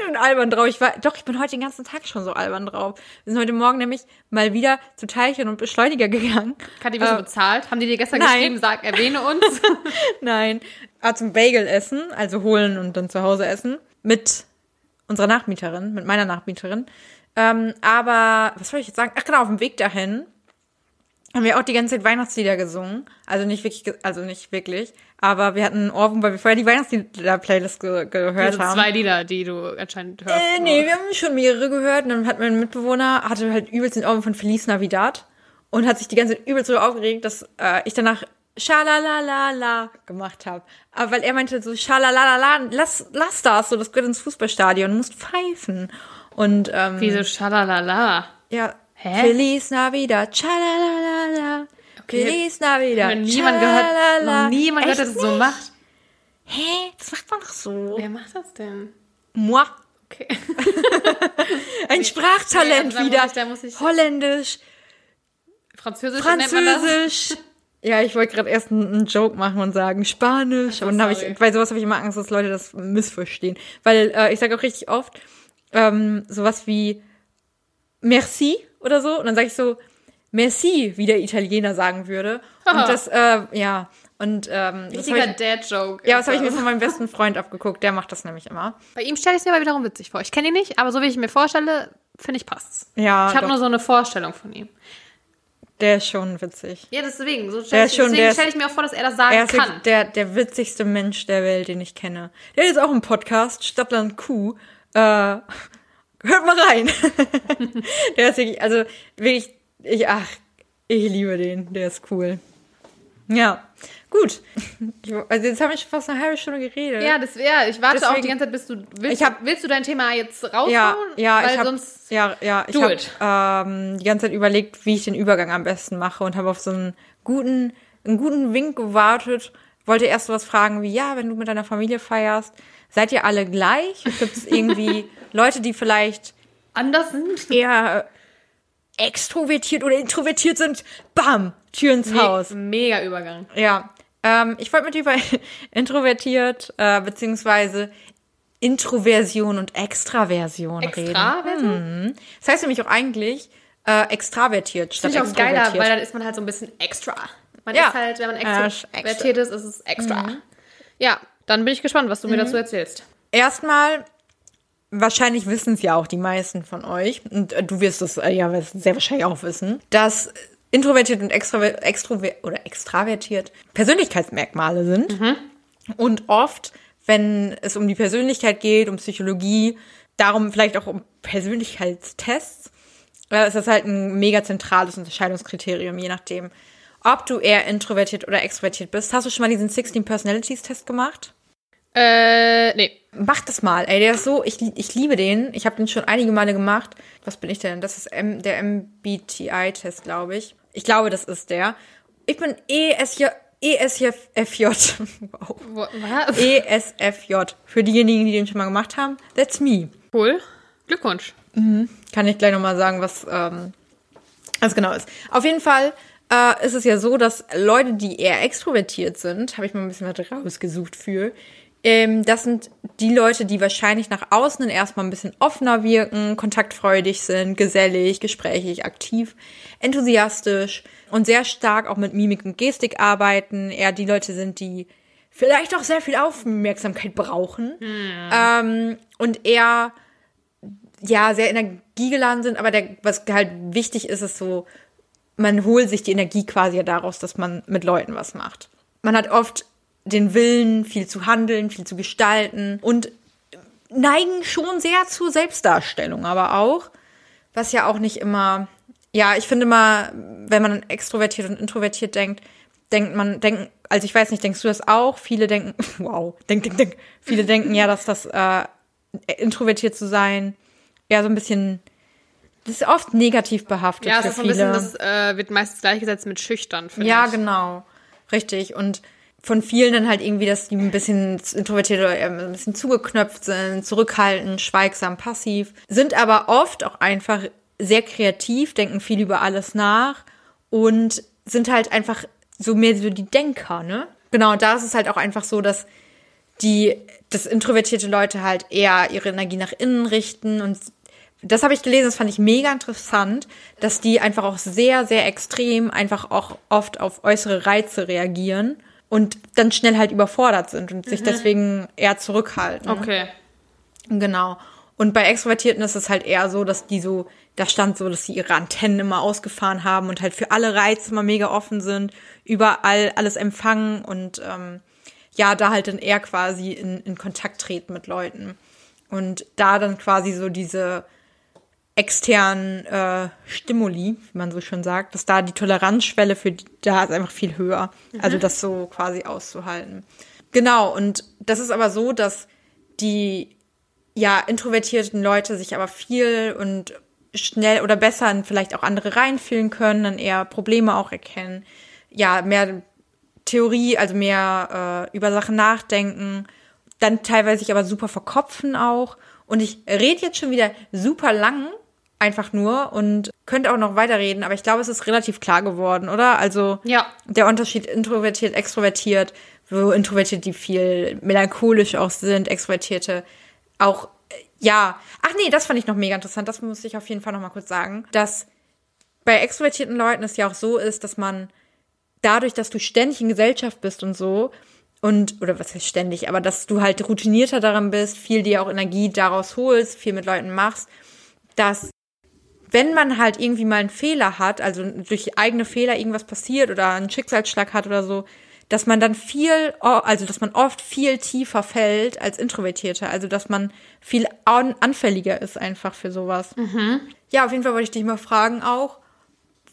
ich bin albern drauf. Ich war, doch, ich bin heute den ganzen Tag schon so albern drauf. Wir sind heute Morgen nämlich mal wieder zu Teilchen und Beschleuniger gegangen. Kathi, wirst du Äh, bezahlt? Haben die dir gestern nein. geschrieben, sag, erwähne [laughs] uns? Nein. Ah, zum Bagel essen, also holen und dann zu Hause essen. Mit unserer Nachmieterin, mit meiner Nachmieterin. Ähm, aber, was soll ich jetzt sagen? Ach genau, auf dem Weg dahin haben wir auch die ganze Zeit Weihnachtslieder gesungen. Also nicht wirklich, also nicht wirklich. Aber wir hatten einen Ohrwurm, weil wir vorher die Weihnachtslieder-Playlist ge gehört Also haben. zwei Lieder, die du anscheinend hörst. Äh, nee, wir haben schon mehrere gehört. Und dann hat mein Mitbewohner, hatte halt übelst den Ohrwurm von Feliz Navidad. Und hat sich die ganze Zeit übelst so aufgeregt, dass äh, ich danach Schalalalala gemacht habe. Aber weil er meinte so Schalalalala, lass, lass das, so das gehört ins Fußballstadion, du musst pfeifen. Und ähm, Wieso schalalala? ja, Hä? Feliz Navidad, Schalalalala. Okay. Feliz Navidad. Wenn niemand gehört, noch niemand gehört, dass es so macht. Hä? Das macht man doch so. Wer macht das denn? Moi. Okay. [laughs] Ein Sprachtalent Nee, also da muss wieder. ich- muss ich- Holländisch, Französisch? Französisch. [laughs] Ja, ich wollte gerade erst einen, Joke machen und sagen Spanisch. Ach so, und dann habe ich, bei sowas habe ich immer Angst, dass Leute das missverstehen. Weil äh, ich sage auch richtig oft ähm, sowas wie Merci oder so. Und dann sage ich so Merci, wie der Italiener sagen würde. Haha. Und das, äh, ja. Und ähm, Richtiger ich, Dad-Joke. ja, das habe ich mir von meinem besten Freund abgeguckt. Der macht das nämlich immer. Bei ihm stelle ich es mir aber wiederum witzig vor. Ich kenne ihn nicht, aber so wie ich mir vorstelle, finde ich passt's. Ja, ich habe nur so eine Vorstellung von ihm. Der ist schon witzig. Ja, deswegen. So ist ich, schon- deswegen stelle ich mir auch vor, dass er das sagen Er ist kann. der, der witzigste Mensch der Welt, den ich kenne. Der ist auch im Podcast, Stadtland Kuh. Äh, hört mal rein. [laughs] der ist wirklich, also wirklich, ich, ach, ich liebe den. Der ist cool. Ja, gut. Also jetzt habe ich fast eine halbe Stunde geredet. Ja, das wäre. Ich warte auch Deswegen- die ganze Zeit, bis du. Willst, Ich hab- willst du dein Thema jetzt raushauen? ja, ja, Weil ich sonst. ja, ja, ich habe ähm, die ganze Zeit überlegt, wie ich den Übergang am besten mache und habe auf so einen guten, einen guten Wink gewartet. Wollte erst was fragen wie, ja, wenn du mit deiner Familie feierst, seid ihr alle gleich? Gibt es irgendwie [laughs] Leute, die vielleicht Anders sind. eher extrovertiert oder introvertiert sind? Bam, Tür ins Haus. Mega Übergang. Ja, ähm, ich wollte mit dir über [laughs] introvertiert, äh, beziehungsweise Introversion und Extraversion reden. Extra? Hm. Das heißt nämlich auch eigentlich äh, extravertiert statt Finde ich auch geiler, weil dann ist man halt so ein bisschen extra. Man Ja. ist halt, wenn man ist extrovertiert ist, ist es extra. Ja, dann bin ich gespannt, was du mir dazu erzählst. Erstmal, wahrscheinlich wissen es ja auch die meisten von euch, und äh, du wirst es äh, ja sehr wahrscheinlich auch wissen, dass introvertiert und extraver extrover oder extravertiert Persönlichkeitsmerkmale sind. Und oft, wenn es um die Persönlichkeit geht, um Psychologie, darum vielleicht auch um Persönlichkeitstests, äh, ist das halt ein mega zentrales Unterscheidungskriterium, je nachdem, ob du eher introvertiert oder extrovertiert bist. Hast du schon mal diesen 16 Personalities Test gemacht? Äh, nee. Mach das mal, ey, der ist so, ich, ich liebe den. Ich habe den schon einige Male gemacht. Was bin ich denn? Das ist M, der MBTI-Test, glaube ich. Ich glaube, das ist der. Ich bin ESJ, ESFJ. [laughs] wow. Wo, was? ESFJ. Für diejenigen, die den schon mal gemacht haben, that's me. Cool. Glückwunsch. Kann ich gleich nochmal sagen, was ähm, das genau ist. Auf jeden Fall äh, ist es ja so, dass Leute, die eher extrovertiert sind, habe ich mal ein bisschen was rausgesucht für, ähm, das sind die Leute, die wahrscheinlich nach außen erstmal ein bisschen offener wirken, kontaktfreudig sind, gesellig, gesprächig, aktiv, enthusiastisch und sehr stark auch mit Mimik und Gestik arbeiten. Eher die Leute sind, die vielleicht auch sehr viel Aufmerksamkeit brauchen ähm, und eher ja, sehr energiegeladen sind, aber der, was halt wichtig ist, ist so, man holt sich die Energie quasi ja daraus, dass man mit Leuten was macht. Man hat oft den Willen, viel zu handeln, viel zu gestalten und neigen schon sehr zur Selbstdarstellung, aber auch, was ja auch nicht immer, ja, ich finde mal, wenn man an extrovertiert und introvertiert denkt, denkt man, denken, also ich weiß nicht, denkst du das auch? Viele denken, [laughs] wow, denk, denk, denk. Viele denken ja, dass das äh, introvertiert zu sein eher so ein bisschen, das ist oft negativ behaftet Ja, für ist viele. bisschen, das äh, wird meistens gleichgesetzt mit schüchtern, finde ja, ich. genau, richtig. Und von vielen dann halt irgendwie, dass die ein bisschen introvertiert oder eher ein bisschen zugeknöpft sind, zurückhaltend, schweigsam, passiv, sind aber oft auch einfach sehr kreativ, denken viel über alles nach und sind halt einfach so mehr so die Denker, ne? Genau, und da ist es halt auch einfach so, dass die, dass introvertierte Leute halt eher ihre Energie nach innen richten und das habe ich gelesen, das fand ich mega interessant, dass die einfach auch sehr, sehr extrem einfach auch oft auf äußere Reize reagieren und dann schnell halt überfordert sind und sich deswegen eher zurückhalten. Okay. Genau. Und bei Extrovertierten ist es halt eher so, dass die so, da stand so, dass sie ihre Antennen immer ausgefahren haben und halt für alle Reize immer mega offen sind, überall alles empfangen und ähm, ja, da halt dann eher quasi in, in Kontakt treten mit Leuten. Und da dann quasi so diese externen äh, Stimuli, wie man so schon sagt, dass da die Toleranzschwelle für die, da ist einfach viel höher. Mhm. Also das so quasi auszuhalten. Genau, und das ist aber so, dass die ja introvertierten Leute sich aber viel und schnell oder besser in vielleicht auch andere reinfühlen können, dann eher Probleme auch erkennen. Ja, mehr Theorie, also mehr äh, über Sachen nachdenken, dann teilweise sich aber super verkopfen auch. Und ich rede jetzt schon wieder super lang, einfach nur und könnte auch noch weiterreden, aber ich glaube, es ist relativ klar geworden, oder? Also ja. der Unterschied introvertiert, extrovertiert, wo introvertiert die viel melancholisch auch sind, extrovertierte auch ja. Ach nee, das fand ich noch mega interessant. Das muss ich auf jeden Fall noch mal kurz sagen, dass bei extrovertierten Leuten es ja auch so ist, dass man dadurch, dass du ständig in Gesellschaft bist und so, und, oder was heißt ständig, aber dass du halt routinierter daran bist, viel dir auch Energie daraus holst, viel mit Leuten machst, dass wenn man halt irgendwie mal einen Fehler hat, also durch eigene Fehler irgendwas passiert oder einen Schicksalsschlag hat oder so, dass man dann viel, also dass man oft viel tiefer fällt als Introvertierte, also dass man viel anfälliger ist einfach für sowas. Mhm. Ja, auf jeden Fall wollte ich dich mal fragen auch,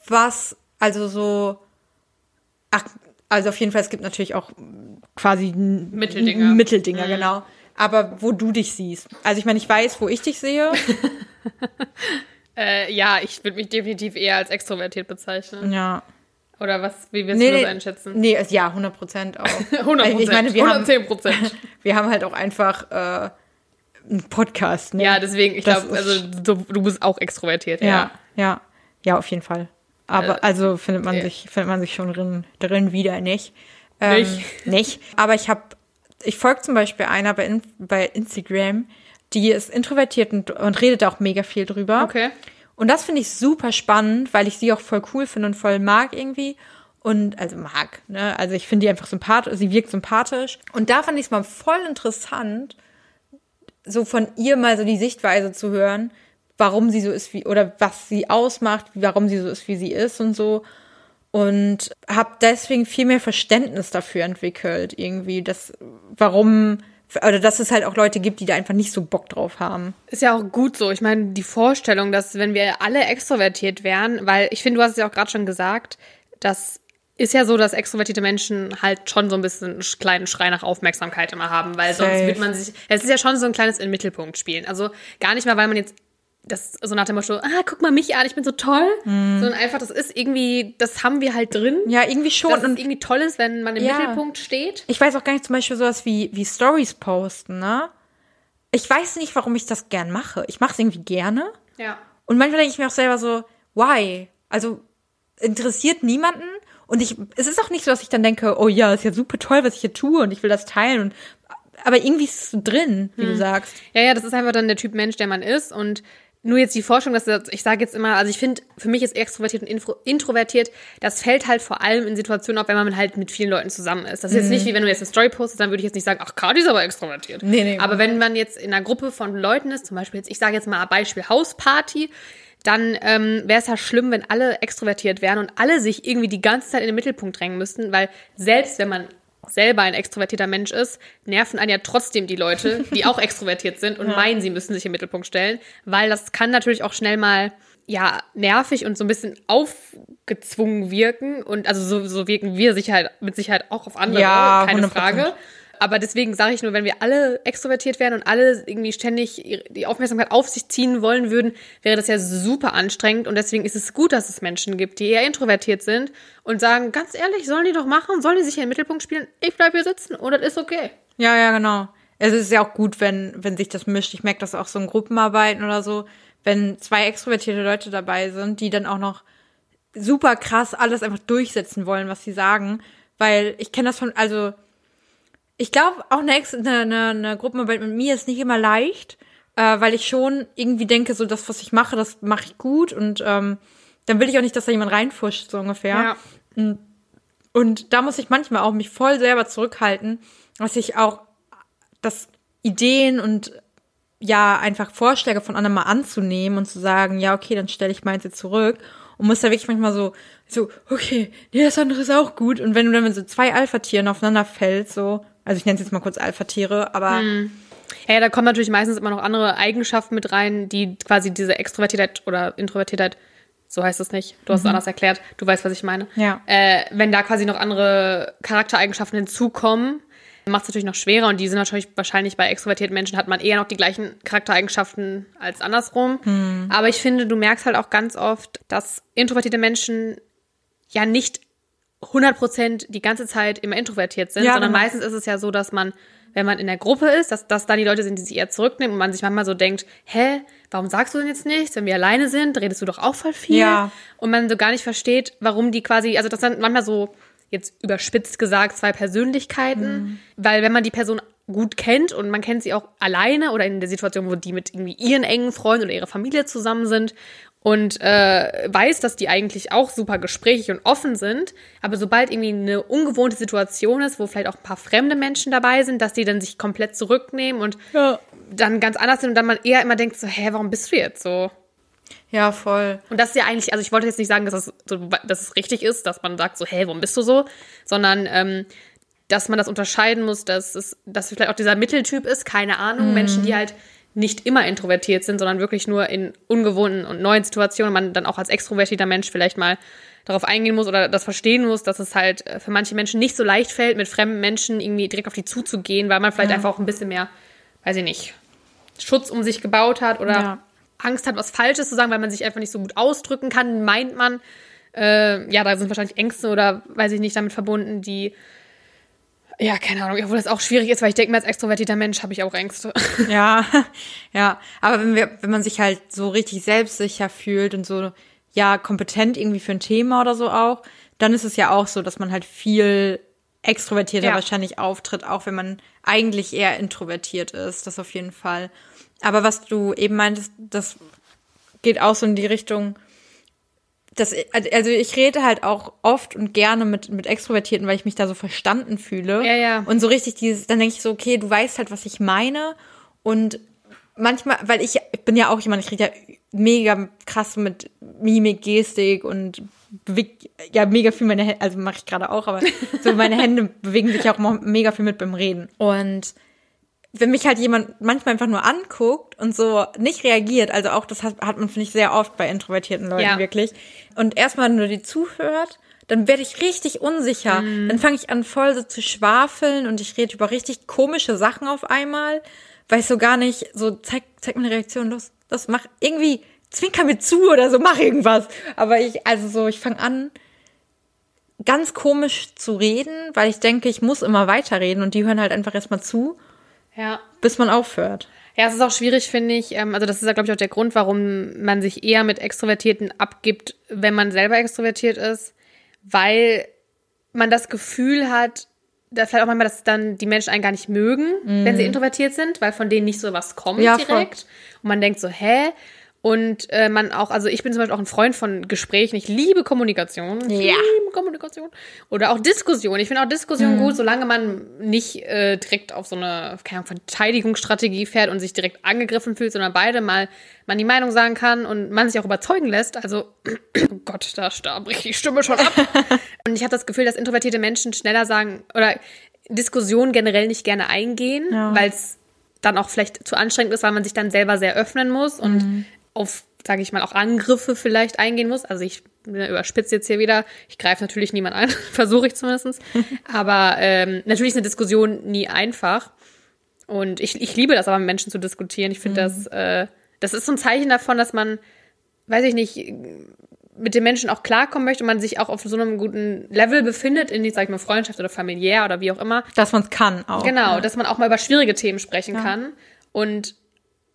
was, also so, ach, also auf jeden Fall, es gibt natürlich auch quasi Mitteldinger. Mitteldinger, mhm. genau. Aber wo du dich siehst. Also ich meine, ich weiß, wo ich dich sehe. [laughs] äh, ja, ich würde mich definitiv eher als extrovertiert bezeichnen. Ja. Oder was, wie wirst nee, du das einschätzen? Nee, ja, 100 Prozent auch. [laughs] 100 Prozent. Ich meine, wir 110 Prozent. [laughs] Wir haben halt auch einfach äh, einen Podcast. Ne? Ja, deswegen, ich glaube, also du, du, bist auch extrovertiert. Ja, ja, ja, ja auf jeden Fall. Aber äh, also findet man okay. sich, findet man sich schon drin, drin wieder nicht. Ähm, nicht. Nicht. Aber ich habe, ich folge zum Beispiel einer bei, bei Instagram, die ist introvertiert und, und redet auch mega viel drüber. Okay. Und das finde ich super spannend, weil ich sie auch voll cool finde und voll mag irgendwie. Und also mag, ne? Also ich finde die einfach sympathisch, sie wirkt sympathisch. Und da fand ich es mal voll interessant, so von ihr mal so die Sichtweise zu hören, warum sie so ist wie, oder was sie ausmacht, warum sie so ist, wie sie ist und so. Und habe deswegen viel mehr Verständnis dafür entwickelt, irgendwie, dass, warum oder dass es halt auch Leute gibt, die da einfach nicht so Bock drauf haben. Ist ja auch gut so. Ich meine, die Vorstellung, dass wenn wir alle extrovertiert wären, weil ich finde, du hast es ja auch gerade schon gesagt, das ist ja so, dass extrovertierte Menschen halt schon so ein bisschen einen kleinen Schrei nach Aufmerksamkeit immer haben, weil Safe. sonst wird man sich, es ist ja schon so ein kleines in Mittelpunkt spielen. Also gar nicht mal, weil man jetzt das so nach dem Motto, ah, guck mal mich an, ich bin so toll, mm. sondern einfach, das ist irgendwie, das haben wir halt drin. Ja, irgendwie schon. Dass und es irgendwie toll ist, wenn man im ja. Mittelpunkt steht. Ich weiß auch gar nicht zum Beispiel sowas wie, wie Stories posten, ne? Ich weiß nicht, warum ich das gern mache. Ich mache es irgendwie gerne. Ja. Und manchmal denke ich mir auch selber so, why? Also, interessiert niemanden? Und ich, es ist auch nicht so, dass ich dann denke, oh ja, ist ja super toll, was ich hier tue und ich will das teilen und aber irgendwie ist es so drin, wie hm. du sagst. Ja, ja, das ist einfach dann der Typ Mensch, der man ist und nur jetzt die Forschung, dass ich sage jetzt immer, also ich finde, für mich ist extrovertiert und introvertiert, das fällt halt vor allem in Situationen auf, wenn man halt mit vielen Leuten zusammen ist. Das ist mhm. jetzt nicht wie wenn du jetzt eine Story postest, dann würde ich jetzt nicht sagen, ach, Cardi ist aber extrovertiert. Nee, nee. Aber wenn man jetzt in einer Gruppe von Leuten ist, zum Beispiel jetzt, ich sage jetzt mal Beispiel Hausparty, dann ähm, wäre es ja schlimm, wenn alle extrovertiert wären und alle sich irgendwie die ganze Zeit in den Mittelpunkt drängen müssten, weil selbst wenn man selber ein extrovertierter Mensch ist, nerven einen ja trotzdem die Leute, die [laughs] auch extrovertiert sind und ja. meinen, sie müssen sich im Mittelpunkt stellen, weil das kann natürlich auch schnell mal ja nervig und so ein bisschen aufgezwungen wirken und also so, so wirken wir Sicherheit mit Sicherheit auch auf andere, ja, keine 100%. Frage. Aber deswegen sage ich nur, wenn wir alle extrovertiert wären und alle irgendwie ständig die Aufmerksamkeit auf sich ziehen wollen würden, wäre das ja super anstrengend. Und deswegen ist es gut, dass es Menschen gibt, die eher introvertiert sind und sagen, ganz ehrlich, sollen die doch machen, sollen die sich in den Mittelpunkt spielen? Ich bleibe hier sitzen und das ist okay. Ja, ja, genau. Es ist ja auch gut, wenn, wenn sich das mischt. Ich merke das auch so in Gruppenarbeiten oder so, wenn zwei extrovertierte Leute dabei sind, die dann auch noch super krass alles einfach durchsetzen wollen, was sie sagen. Weil ich kenne das von, also ich glaube, auch eine, eine, eine Gruppenarbeit mit mir ist nicht immer leicht, äh, weil ich schon irgendwie denke, so das, was ich mache, das mache ich gut und ähm, dann will ich auch nicht, dass da jemand reinfuscht, so ungefähr. Ja. Und da muss ich manchmal auch mich voll selber zurückhalten, dass ich auch das Ideen und ja einfach Vorschläge von anderen mal anzunehmen und zu sagen, ja, okay, dann stelle ich meins jetzt zurück und muss da wirklich manchmal so, so, okay, nee, das andere ist auch gut. Und wenn du dann mit so zwei Alpha-Tieren aufeinander fällst, so, also ich nenne es jetzt mal kurz Alpha-Tiere, aber. Hm. Ja, da kommen natürlich meistens immer noch andere Eigenschaften mit rein, die quasi diese Extrovertiertheit oder Introvertiertheit, so heißt es nicht, du hast mhm. es anders erklärt, du weißt, was ich meine. Ja. Äh, wenn da quasi noch andere Charaktereigenschaften hinzukommen, macht es natürlich noch schwerer und die sind natürlich wahrscheinlich bei extrovertierten Menschen hat man eher noch die gleichen Charaktereigenschaften als andersrum. Hm. Aber ich finde, du merkst halt auch ganz oft, dass introvertierte Menschen ja nicht 100% die ganze Zeit immer introvertiert sind, ja, sondern genau. meistens ist es ja so, dass man, wenn man in der Gruppe ist, dass das dann die Leute sind, die sich eher zurücknehmen und man sich manchmal so denkt, hä, warum sagst du denn jetzt nichts? Wenn wir alleine sind, redest du doch auch voll viel. Ja. Und man so gar nicht versteht, warum die quasi, also das dann manchmal so jetzt überspitzt gesagt zwei Persönlichkeiten, mhm. weil wenn man die Person gut kennt und man kennt sie auch alleine oder in der Situation, wo die mit irgendwie ihren engen Freunden oder ihrer Familie zusammen sind und äh, weiß, dass die eigentlich auch super gesprächig und offen sind, aber sobald irgendwie eine ungewohnte Situation ist, wo vielleicht auch ein paar fremde Menschen dabei sind, dass die dann sich komplett zurücknehmen und ja. dann ganz anders sind und dann man eher immer denkt so, hä, warum bist du jetzt so? Ja, voll. Und das ist ja eigentlich, also ich wollte jetzt nicht sagen, dass es, so, dass es richtig ist, dass man sagt so, hey, warum bist du so? Sondern, ähm, dass man das unterscheiden muss, dass es, dass vielleicht auch dieser Mitteltyp ist, keine Ahnung, mhm. Menschen, die halt nicht immer introvertiert sind, sondern wirklich nur in ungewohnten und neuen Situationen man dann auch als extrovertierter Mensch vielleicht mal darauf eingehen muss oder das verstehen muss, dass es halt äh, für manche Menschen nicht so leicht fällt, mit fremden Menschen irgendwie direkt auf die zuzugehen, weil man vielleicht ja. einfach auch ein bisschen mehr, weiß ich nicht, Schutz um sich gebaut hat oder ja. Angst hat, was Falsches zu sagen, weil man sich einfach nicht so gut ausdrücken kann, meint man. Äh, ja, da sind wahrscheinlich Ängste oder weiß ich nicht damit verbunden, die ja, keine Ahnung, obwohl das auch schwierig ist, weil ich denke mir als extrovertierter Mensch habe ich auch Ängste. [laughs] Ja, [laughs] ja. Aber wenn wir, wenn man sich halt so richtig selbstsicher fühlt und so, ja, kompetent irgendwie für ein Thema oder so auch, dann ist es ja auch so, dass man halt viel extrovertierter ja. wahrscheinlich auftritt, auch wenn man eigentlich eher introvertiert ist. Das auf jeden Fall. Aber was du eben meintest, das geht auch so in die Richtung, das, also ich rede halt auch oft und gerne mit, mit Extrovertierten, weil ich mich da so verstanden fühle. Ja, ja. Und so richtig dieses, dann denke ich so, okay, du weißt halt, was ich meine. Und manchmal, weil ich, ich bin ja auch jemand, ich rede ja mega krass mit Mimik, Gestik und bewege ja mega viel meine Hände, also mache ich gerade auch, aber so meine [laughs] Hände bewegen sich auch mega viel mit beim Reden. Und wenn mich halt jemand manchmal einfach nur anguckt und so nicht reagiert, also auch das hat, hat man, finde ich, sehr oft bei introvertierten Leuten ja. wirklich, und erstmal nur die zuhört, dann werde ich richtig unsicher. Mm. Dann fange ich an, voll so zu schwafeln und ich rede über richtig komische Sachen auf einmal, weil ich so gar nicht so, zeig, zeig mir eine Reaktion, los, los, mach irgendwie, zwinker mir zu oder so, mach irgendwas. Aber ich, also so, ich fange an, ganz komisch zu reden, weil ich denke, ich muss immer weiterreden und die hören halt einfach erstmal zu. Ja. Bis man aufhört. Ja, es ist auch schwierig, finde ich. Ähm, also, das ist ja, glaube ich, auch der Grund, warum man sich eher mit Extrovertierten abgibt, wenn man selber extrovertiert ist, weil man das Gefühl hat, dass vielleicht auch manchmal, dass dann die Menschen einen gar nicht mögen, mm. wenn sie mhm. introvertiert sind, weil von denen nicht so was kommt ja, direkt. Voll. Und man denkt so, hä? Und äh, man auch, also ich bin zum Beispiel auch ein Freund von Gesprächen. Ich liebe Kommunikation. Ich ja. liebe Kommunikation. Oder auch Diskussion. Ich finde auch Diskussion mhm. gut, solange man nicht äh, direkt auf so eine keine Ahnung, Verteidigungsstrategie fährt und sich direkt angegriffen fühlt, sondern beide mal man die Meinung sagen kann und man sich auch überzeugen lässt. Also, [clears throat] oh Gott, da, da bricht die Stimme schon ab. [laughs] und ich habe das Gefühl, dass introvertierte Menschen schneller sagen oder Diskussionen generell nicht gerne eingehen, ja. weil es dann auch vielleicht zu anstrengend ist, weil man sich dann selber sehr öffnen muss und mhm auf, sage ich mal, auch Angriffe vielleicht eingehen muss. Also ich überspitze jetzt hier wieder. Ich greife natürlich niemand an, [laughs] versuche ich zumindest. [laughs] Aber ähm, natürlich ist eine Diskussion nie einfach. Und ich, ich liebe das aber, mit Menschen zu diskutieren. Ich finde, mhm. das, äh, das ist so ein Zeichen davon, dass man, weiß ich nicht, mit den Menschen auch klarkommen möchte und man sich auch auf so einem guten Level befindet, in die, sag ich mal, Freundschaft oder familiär oder wie auch immer. Dass man es kann auch. Genau, ja. dass man auch mal über schwierige Themen sprechen ja. kann. Und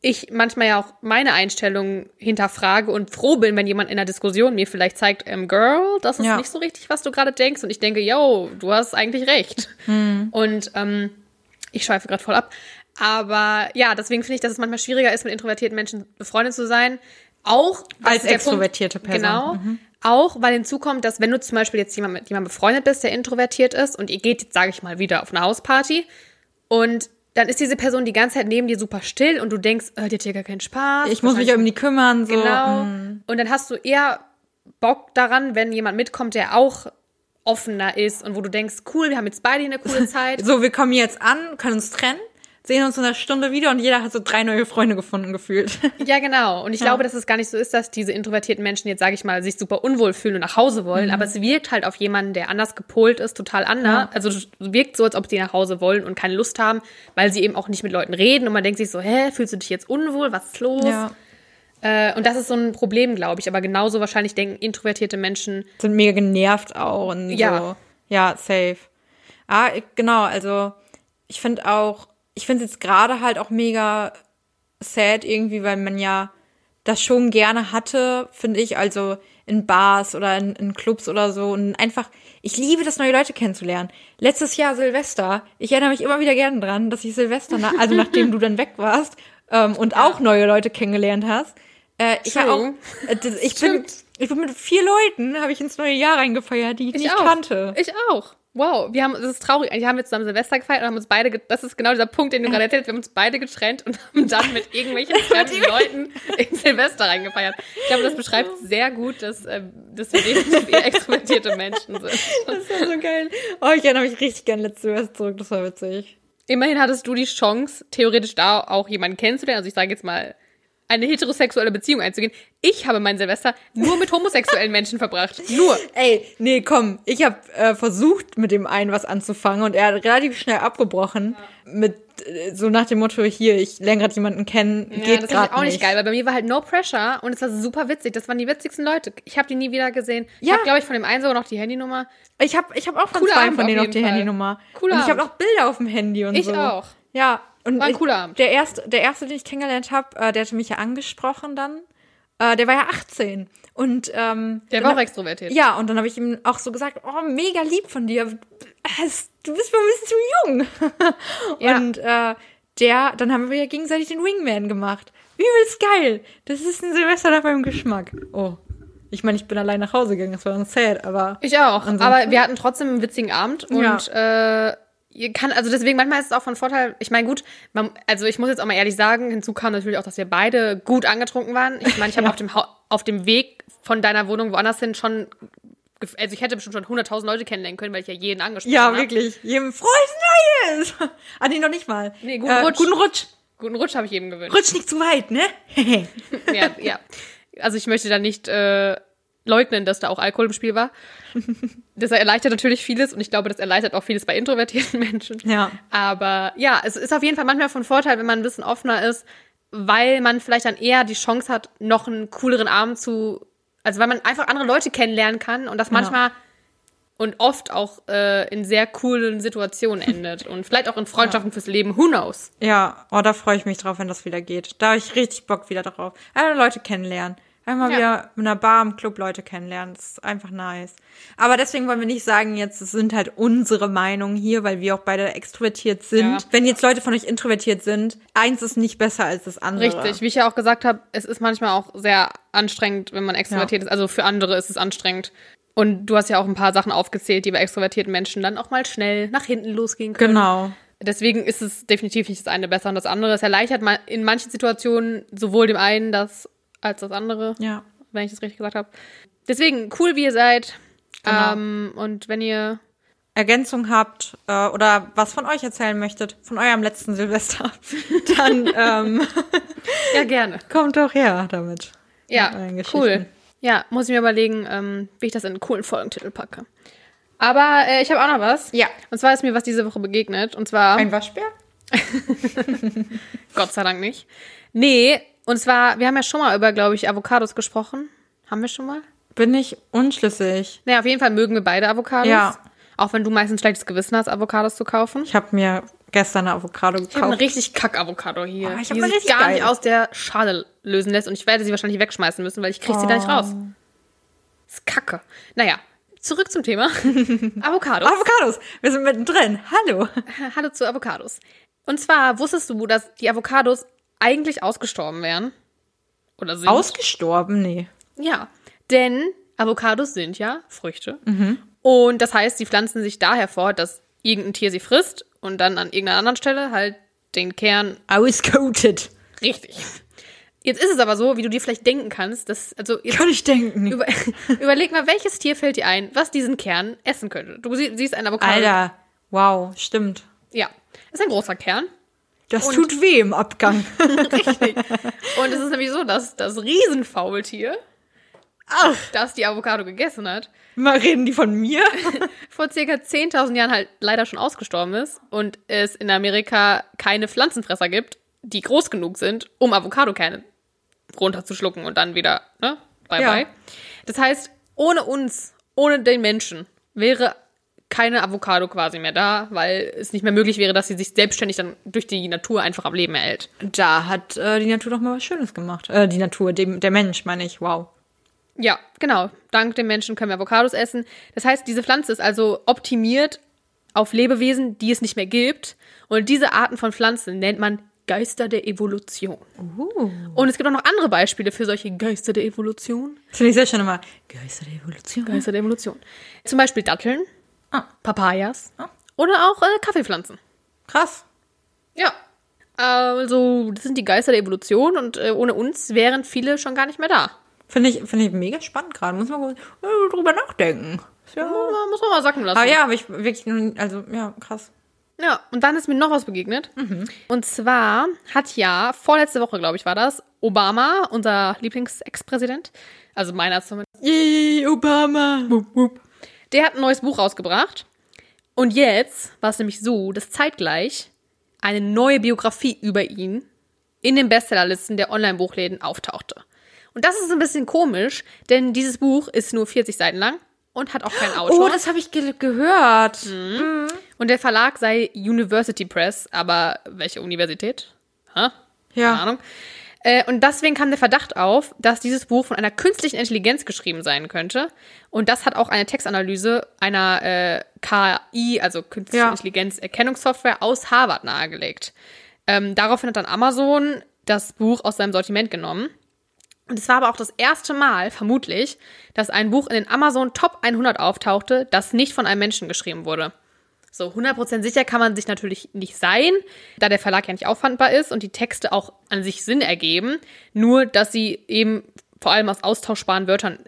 ich manchmal ja auch meine Einstellung hinterfrage und froh bin, wenn jemand in der Diskussion mir vielleicht zeigt, ähm, Girl, das ist ja. nicht so richtig, was du gerade denkst. Und ich denke, yo, du hast eigentlich recht. Hm. Und ähm, ich schweife gerade voll ab. Aber ja, deswegen finde ich, dass es manchmal schwieriger ist, mit introvertierten Menschen befreundet zu sein. Auch als extrovertierte Punkt, Person. Genau. Mhm. Auch, weil hinzukommt, dass wenn du zum Beispiel jetzt jemand mit jemandem befreundet bist, der introvertiert ist und ihr geht, sage ich mal, wieder auf eine Hausparty und dann ist diese Person die ganze Zeit neben dir super still und du denkst, äh, die hat hier gar keinen Spaß. Ich muss mich um die kümmern, so. Genau. mm. Und dann hast du eher Bock daran, wenn jemand mitkommt, der auch offener ist und wo du denkst, cool, wir haben jetzt beide hier eine coole [laughs] Zeit. So, wir kommen jetzt an, können uns trennen, sehen uns in einer Stunde wieder und jeder hat so drei neue Freunde gefunden gefühlt. [laughs] Ja, genau. Und ich glaube, dass es gar nicht so ist, dass diese introvertierten Menschen jetzt, sage ich mal, sich super unwohl fühlen und nach Hause wollen. Aber es wirkt halt auf jemanden, der anders gepolt ist, total anders. Ja. Also es wirkt so, als ob die nach Hause wollen und keine Lust haben, weil sie eben auch nicht mit Leuten reden. Und man denkt sich so, hä, fühlst du dich jetzt unwohl? Was ist los? Äh, und das ist so ein Problem, glaube ich. Aber genauso wahrscheinlich denken introvertierte Menschen, Sind mega genervt auch und Ja. so. Ja, safe. Ah, genau, also ich finde auch, ich finde es jetzt gerade halt auch mega sad irgendwie, weil man ja das schon gerne hatte, finde ich, also in Bars oder in, in Clubs oder so und einfach, ich liebe das, neue Leute kennenzulernen. Letztes Jahr Silvester, ich erinnere mich immer wieder gerne dran, dass ich Silvester, na, also nachdem du dann weg warst ähm, und auch neue Leute kennengelernt hast, äh, ich war auch, äh, das, ich [laughs] bin, ich bin mit vier Leuten, habe ich ins neue Jahr reingefeiert, die ich, nicht auch. kannte. Ich auch. Wow, wir haben, das ist traurig. Eigentlich haben wir zusammen Silvester gefeiert und haben uns beide, das ist genau dieser Punkt, den du [laughs] gerade erzählt hast, wir haben uns beide getrennt und haben dann mit irgendwelchen [laughs] fremden Leuten in Silvester reingefeiert. Ich glaube, das beschreibt sehr gut, dass, ähm, dass wir definitiv eher extrovertierte Menschen sind. [laughs] Das war so geil. Oh, ich erinnere mich richtig gern letztes Silvester zurück, das war witzig. Immerhin hattest du die Chance, theoretisch da auch jemanden kennenzulernen. Also ich sage jetzt mal, eine heterosexuelle Beziehung einzugehen. Ich habe mein Silvester nur mit homosexuellen [laughs] Menschen verbracht. Nur. Ey, nee, komm, ich habe äh, versucht, mit dem einen was anzufangen und er hat relativ schnell abgebrochen mit äh, so nach dem Motto, hier, ich lerne gerade jemanden kennen, Ja, geht das ist auch nicht geil, weil bei mir war halt no pressure und es war super witzig. Das waren die witzigsten Leute. Ich habe die nie wieder gesehen. Ich Ja. habe, glaube ich, von dem einen sogar noch die Handynummer. Ich habe ich hab auch von Cooler zwei Abend von denen noch die Fall. Handynummer. Cooler und ich habe auch Bilder auf dem Handy und Ich so. auch. Ja, und War ein cooler Abend. Der erste, der erste, den ich kennengelernt habe, äh, der hatte mich ja angesprochen dann. Äh, der war ja 18 und ähm, Der war auch extrovertiert. Ja, und dann habe ich ihm auch so gesagt, oh, mega lieb von dir. Du bist mir ein bisschen zu jung. [laughs] Ja. Und äh, der, dann haben wir ja gegenseitig den Wingman gemacht. Übelst geil. Das ist ein Silvester nach meinem Geschmack. Oh. Ich meine, ich bin allein nach Hause gegangen, das war dann sad, aber. Ich auch. Aber wir hatten trotzdem einen witzigen Abend und Ja. äh, kann, also deswegen manchmal ist es auch von Vorteil. Ich meine, gut, man, also ich muss jetzt auch mal ehrlich sagen, hinzu kam natürlich auch, dass wir beide gut angetrunken waren. Ich meine, ich habe [laughs] Ja. auf, dem auf dem Weg von deiner Wohnung woanders hin schon, also ich hätte bestimmt schon 100.000 Leute kennenlernen können, weil ich ja jeden angesprochen Ja, habe. wirklich. Jedem frohes Neues! [laughs] ah, nee, noch nicht mal. Nee, guten äh, Rutsch. Guten Rutsch. Guten Rutsch habe ich jedem gewünscht. Rutsch nicht zu weit, ne? [laughs] ja, ja. Also ich möchte da nicht äh, leugnen, dass da auch Alkohol im Spiel war. Das erleichtert natürlich vieles und ich glaube, das erleichtert auch vieles bei introvertierten [laughs] Menschen. Ja. Aber ja, es ist auf jeden Fall manchmal von Vorteil, wenn man ein bisschen offener ist, weil man vielleicht dann eher die Chance hat, noch einen cooleren Abend zu, also weil man einfach andere Leute kennenlernen kann und das manchmal und oft auch äh, in sehr coolen Situationen [laughs] endet und vielleicht auch in Freundschaften fürs Leben. Who knows? Ja, oh, da freue ich mich drauf, wenn das wieder geht. Da habe ich richtig Bock wieder drauf. Einfach Leute kennenlernen. Einmal Ja. wieder in einer Bar im Club Leute kennenlernen. Das ist einfach nice. Aber deswegen wollen wir nicht sagen, jetzt, es sind halt unsere Meinungen hier, weil wir auch beide extrovertiert sind. Ja. Wenn jetzt Leute von euch introvertiert sind, eins ist nicht besser als das andere. Richtig, wie ich ja auch gesagt habe, es ist manchmal auch sehr anstrengend, wenn man extrovertiert ist. Also für andere ist es anstrengend. Und du hast ja auch ein paar Sachen aufgezählt, die bei extrovertierten Menschen dann auch mal schnell nach hinten losgehen können. Genau. Deswegen ist es definitiv nicht das eine besser und das andere. Es erleichtert in manchen Situationen sowohl dem einen das als das andere, Ja. wenn ich das richtig gesagt habe. Deswegen cool, wie ihr seid. Genau. Ähm, und wenn ihr Ergänzung habt äh, oder was von euch erzählen möchtet, von eurem letzten Silvester, [laughs] dann ähm, [laughs] ja gerne. kommt doch her damit. Ja, cool. Ja, muss ich mir überlegen, ähm, wie ich das in einen coolen Folgentitel packe. Aber äh, ich habe auch noch was. Ja. Und zwar ist mir was diese Woche begegnet. Und zwar, Ein Waschbär? [laughs] Gott sei Dank nicht. Nee, und zwar, wir haben ja schon mal über, glaube ich, Avocados gesprochen. Haben wir schon mal? Bin ich unschlüssig. Naja, auf jeden Fall mögen wir beide Avocados. Ja. Auch wenn du meistens schlechtes Gewissen hast, Avocados zu kaufen. Ich habe mir gestern eine Avocado Ich habe eine gekauft. richtig Kack-Avocado hier. Oh, ich die sich gar nicht geile. aus der Schale lösen lässt. Und ich werde sie wahrscheinlich wegschmeißen müssen, weil ich kriege sie da nicht raus. Das ist kacke. Naja, zurück zum Thema. [laughs] Avocados. Avocados, wir sind mittendrin. Hallo. Hallo zu Avocados. Und zwar wusstest du, dass die Avocados eigentlich ausgestorben wären? Oder sind? Ausgestorben? Nee. Ja, denn Avocados sind ja Früchte. Und das heißt, sie pflanzen sich daher fort, dass irgendein Tier sie frisst und dann an irgendeiner anderen Stelle halt den Kern Auscoated. richtig. Jetzt ist es aber so, wie du dir vielleicht denken kannst, dass, also Kann ich denken. [laughs] über, überleg mal, welches Tier fällt dir ein, was diesen Kern essen könnte. Du sie, siehst ein Avocado. Alter, wow, stimmt. Ja, ist ein großer Kern. Das Und- tut weh im Abgang. [laughs] Richtig. Und es ist nämlich so, dass das Riesenfaultier, Ach, das die Avocado gegessen hat, mal reden die von mir? [laughs] vor circa 10.000 Jahren halt leider schon ausgestorben ist und es in Amerika keine Pflanzenfresser gibt, die groß genug sind, um Avocadokerne runterzuschlucken und dann wieder, ne, bye Ja. bye. Das heißt, ohne uns, ohne den Menschen, wäre keine Avocado quasi mehr da, weil es nicht mehr möglich wäre, dass sie sich selbstständig dann durch die Natur einfach am Leben erhält. Da hat äh, die Natur doch mal was Schönes gemacht. Äh, die Natur, dem, der Mensch, meine ich, wow. Ja, genau. Dank dem Menschen können wir Avocados essen. Das heißt, diese Pflanze ist also optimiert auf Lebewesen, die es nicht mehr gibt. Und diese Arten von Pflanzen nennt man Geister der Evolution. Uh. Und es gibt auch noch andere Beispiele für solche Geister der Evolution. Finde ich sehr schön immer. Geister der Evolution. Geister der Evolution. Zum Beispiel Datteln, Ah, Papayas Ah. oder auch äh, Kaffeepflanzen. krass. Ja. Also, das sind die Geister der Evolution und äh, ohne uns wären viele schon gar nicht mehr da. Finde ich, finde ich mega spannend gerade. Muss man äh, drüber nachdenken. Ja. Muss man- mal sacken lassen. Aber ja, aber ich wirklich, also, ja, krass. Ja, und dann ist mir noch was begegnet. Und zwar hat ja, vorletzte Woche, glaube ich, war das, Obama, unser Lieblings-Ex-Präsident, also meiner zumindest, Yay, Obama. Der hat ein neues Buch rausgebracht. Und jetzt war es nämlich so, dass zeitgleich eine neue Biografie über ihn in den Bestsellerlisten der Online-Buchläden auftauchte. Und das ist ein bisschen komisch, denn dieses Buch ist nur 40 Seiten lang und hat auch keinen Autor. Oh, das habe ich ge gehört. und der Verlag sei University Press, aber welche Universität? Ha? Ja. Keine Ahnung. Äh, und deswegen kam der Verdacht auf, dass dieses Buch von einer künstlichen Intelligenz geschrieben sein könnte. Und das hat auch eine Textanalyse einer äh, KI, also künstliche Ja. Intelligenz-Erkennungssoftware aus Harvard nahegelegt. Ähm, daraufhin hat dann Amazon das Buch aus seinem Sortiment genommen. Und es war aber auch das erste Mal, vermutlich, dass ein Buch in den Amazon Top 100 auftauchte, das nicht von einem Menschen geschrieben wurde. So 100% sicher kann man sich natürlich nicht sein, da der Verlag ja nicht auffandbar ist und die Texte auch an sich Sinn ergeben, nur dass sie eben vor allem aus austauschbaren Wörtern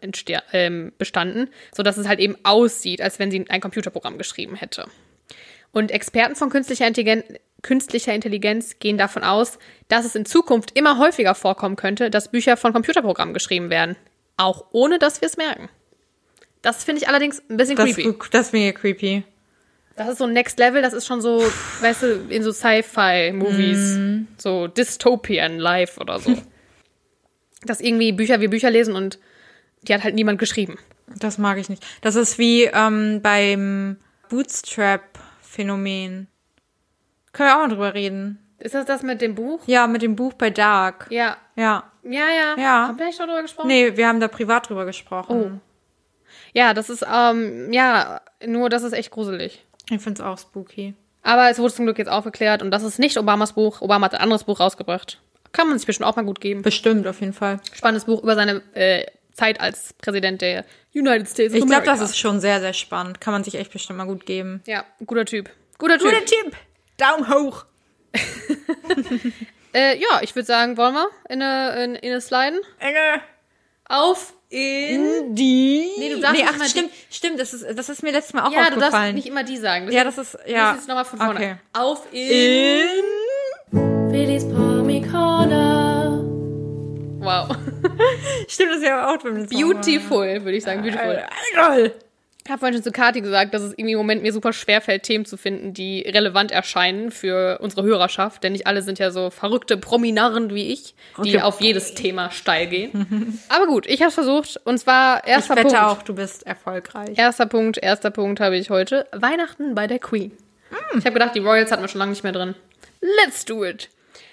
ähm, bestanden, sodass es halt eben aussieht, als wenn sie ein Computerprogramm geschrieben hätte. Und Experten von künstlicher Intelligenz, künstlicher Intelligenz gehen davon aus, dass es in Zukunft immer häufiger vorkommen könnte, dass Bücher von Computerprogrammen geschrieben werden. Auch ohne, dass wir es merken. Das finde ich allerdings ein bisschen Das, creepy. das ist mega creepy. Das ist so Next Level, das ist schon so, weißt du, in so Sci-Fi-Movies, so Dystopian Life oder so. [laughs] Dass irgendwie Bücher wie Bücher lesen und die hat halt niemand geschrieben. Das mag ich nicht. Das ist wie ähm, beim Bootstrap-Phänomen. Können wir auch mal drüber reden. Ist das das mit dem Buch? Ja, mit dem Buch bei Dark. Ja. Ja. Ja, ja. Ja. Haben wir nicht schon drüber gesprochen? Nee, wir haben da privat drüber gesprochen. Ja, das ist, ähm, ja, nur das ist echt gruselig. Ich find's auch spooky. Aber es wurde zum Glück jetzt aufgeklärt und das ist nicht Obamas Buch. Obama hat ein anderes Buch rausgebracht. Kann man sich bestimmt auch mal gut geben. Bestimmt, auf jeden Fall. Spannendes Buch über seine äh, Zeit als Präsident der United States Ich glaube, das ist schon sehr, sehr spannend. Kann man sich echt bestimmt mal gut geben. Ja, guter Typ. Guter Typ. Tipp. Daumen hoch. [laughs] Äh, ja, ich würde sagen, wollen wir in eine, in, in eine Sliden? Enge. Auf in... Die. Nee, du darfst nee, nicht ach, mal stimmt, stimmt. Das ist, das ist mir letztes Mal auch Ja, du darfst aufgefallen. nicht immer die sagen. ja, das ist, ja. Das ist nochmal von vorne. Okay. Auf in... In. Willis Corner. Wow. [laughs] Stimmt, das ist ja auch beim letzten. Beautiful, würde ich sagen. Beautiful. Geil. Ich habe vorhin schon zu Kati gesagt, dass es irgendwie im Moment mir super schwerfällt, Themen zu finden, die relevant erscheinen für unsere Hörerschaft. Denn nicht alle sind ja so verrückte Prominarren wie ich, die Okay. auf jedes Thema steil gehen. [laughs] Aber gut, ich habe es versucht. Und zwar Ich erster wette Punkt. auch, du bist erfolgreich. Erster Punkt, erster Punkt habe ich heute. Weihnachten bei der Queen. Ich habe gedacht, die Royals hatten wir schon lange nicht mehr drin. Let's do it.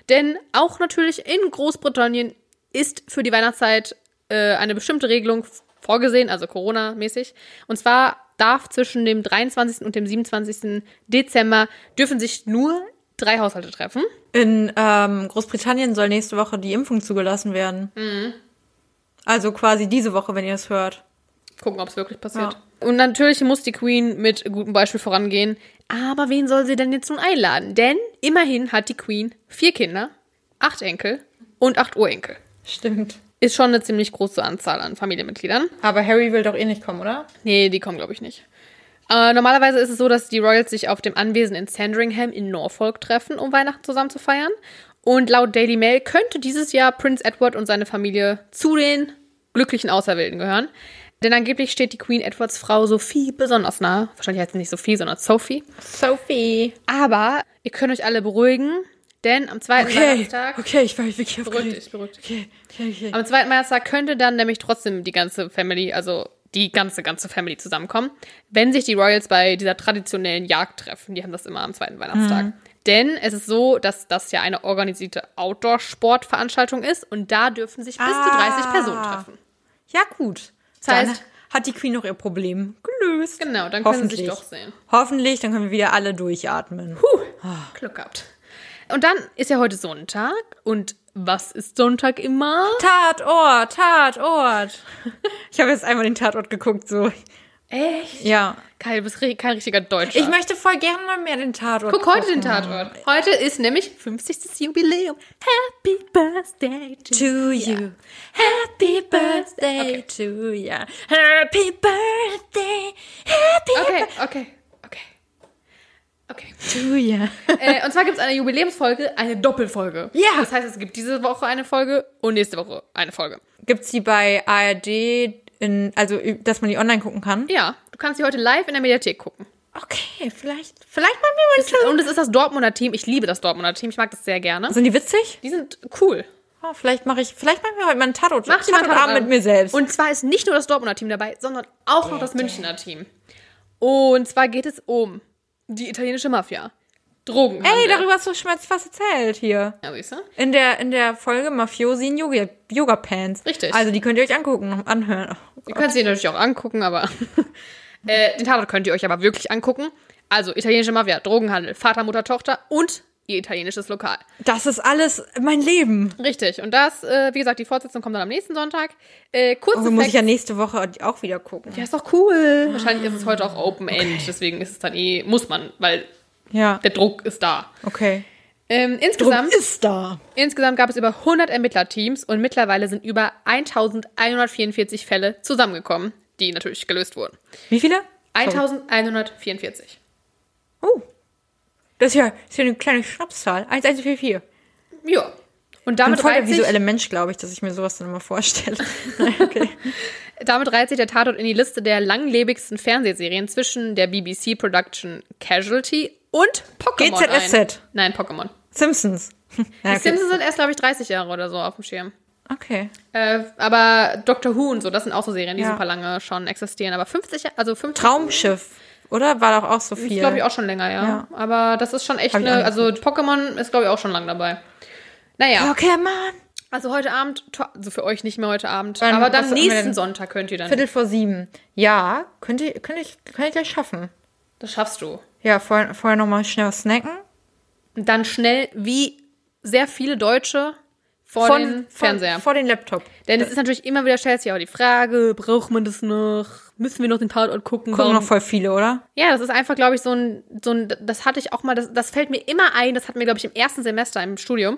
Denn auch natürlich in Großbritannien ist für die Weihnachtszeit äh, eine bestimmte Regelung vorgesehen, also Corona-mäßig. Und zwar darf zwischen dem 23. und dem 27. Dezember dürfen sich nur drei Haushalte treffen. In ähm, Großbritannien soll nächste Woche die Impfung zugelassen werden. Also quasi diese Woche, wenn ihr es hört. Gucken, ob es wirklich passiert. Und natürlich muss die Queen mit gutem Beispiel vorangehen. Aber wen soll sie denn jetzt nun einladen? Denn immerhin hat die Queen vier Kinder, acht Enkel und acht Urenkel. Stimmt. Ist schon eine ziemlich große Anzahl an Familienmitgliedern. Aber Harry will doch eh nicht kommen, oder? Nee, die kommen, glaube ich, nicht. Äh, normalerweise ist es so, dass die Royals sich auf dem Anwesen in Sandringham in Norfolk treffen, um Weihnachten zusammen zu feiern. Und laut Daily Mail könnte dieses Jahr Prince Edward und seine Familie zu den glücklichen Auserwählten gehören. Denn angeblich steht die Queen Edwards Frau Sophie besonders nah. Wahrscheinlich heißt sie nicht Sophie, sondern Sophie. Sophie. Aber ihr könnt euch alle beruhigen, denn am zweiten Weihnachtstag. okay, ich war wirklich aufgeregt. dich, beruhig dich. Okay, okay, okay. Am zweiten Weihnachtstag könnte dann nämlich trotzdem die ganze Family, also die ganze, ganze Family zusammenkommen, wenn sich die Royals bei dieser traditionellen Jagd treffen. Die haben das immer am zweiten Weihnachtstag. Denn es ist so, dass das ja eine organisierte Outdoor-Sportveranstaltung ist und da dürfen sich bis zu 30 Ah. Personen treffen. Ja, gut. Das heißt- hat die Queen noch ihr Problem gelöst. Genau, dann können sie sich doch sehen. Hoffentlich, dann können wir wieder alle durchatmen. Glück gehabt. Und dann ist ja heute Sonntag und was ist Sonntag immer? Tatort, Tatort. [laughs] Ich habe jetzt einmal den Tatort geguckt, so. Echt? Ja. Kai, du bist kein richtiger Deutscher. Ich möchte voll gerne mal mehr den Tatort Guck heute den. Tatort. Heute ist nämlich 50. Jubiläum. Happy Birthday to To you. Happy birthday Okay. to you. Happy birthday. Happy Okay, okay, okay. You. äh, und zwar gibt es eine Jubiläumsfolge, eine Doppelfolge. Ja. Das heißt, es gibt diese Woche eine Folge und nächste Woche eine Folge. Gibt's die bei ARD in, also, dass man die online gucken kann? Ja, du kannst sie heute live in der Mediathek gucken. Okay, vielleicht, vielleicht mal mir mal. Und es ist das Dortmunder Team. Ich liebe das Dortmunder Team. Ich mag das sehr gerne. Sind die witzig? Die sind cool. Oh, vielleicht mache ich, vielleicht machen wir heute mal einen Tatort. Mach Tatortabend Tatort mit mir selbst. Und zwar ist nicht nur das Dortmunder Team dabei, sondern auch noch das Münchner Team. Und zwar geht es um die italienische Mafia. Drogen. Ey, darüber hast du schon mal was erzählt hier. Ja, siehst du? In der, in der Folge Mafiosi in Yoga, Yoga Pants. Richtig. Also, die könnt ihr euch angucken, anhören. Ihr könnt sie natürlich auch angucken, aber [laughs] äh, den Tatort könnt ihr euch aber wirklich angucken. Also italienische Mafia, Drogenhandel, Vater, Mutter, Tochter und ihr italienisches Lokal. Das ist alles mein Leben. Richtig. Und das, äh, wie gesagt, die Fortsetzung kommt dann am nächsten Sonntag. Äh, kurze Also muss ich ja nächste Woche auch wieder gucken. ja, ist doch cool. Wahrscheinlich ist es heute auch Open End, deswegen ist es dann eh, muss man, weil Ja, der Druck ist da. okay. Ähm, insgesamt, ist da. insgesamt gab es über 100 Ermittlerteams und mittlerweile sind über 1144 Fälle zusammengekommen, die natürlich gelöst wurden. Wie viele? 1144. Oh. Das ist ja, ist ja eine kleine Schnapszahl. 1144. Ja. Und Ich bin damit voll der visuelle Mensch, glaube ich, dass ich mir sowas dann immer vorstelle. [laughs] [laughs] Okay. [laughs] damit reiht sich der Tatort in die Liste der langlebigsten Fernsehserien zwischen der BBC Production Casualty und Pokémon GZSZ. ein. Nein, Pokémon. Simpsons. Ja, Die okay. Simpsons sind erst, glaube ich, 30 Jahre oder so auf dem Schirm. okay. Äh, aber Doctor Who und so, das sind auch so Serien, die Ja. super lange schon existieren. Aber 50, Jahre- also 50 Traumschiff, oder? War doch auch so ist, viel. glaube ich, auch schon länger, ja. Ja. Aber das ist schon echt eine, also Pokémon ist, glaube ich, auch schon lang dabei. Naja, Pokémon. also heute Abend, also für euch nicht mehr heute Abend, Wann- aber dann nächsten? Sonntag könnt ihr dann. Viertel vor sieben. Ja, könnt ihr, könnt ich, könnt ihr gleich schaffen. Das schaffst du. Ja, vorher, vorher nochmal schnell was snacken. Und dann schnell, wie sehr viele Deutsche, vor Von, den Fernseher. vor den Laptop. Denn es ist natürlich immer wieder, stellt sich auch die Frage, braucht man das noch? Müssen wir noch den Tatort gucken? Gucken Warum- noch voll viele, oder? Ja, das ist einfach, glaube ich, so ein, so ein, das hatte ich auch mal, das, das fällt mir immer ein, das hatten wir, glaube ich, im ersten Semester im Studium,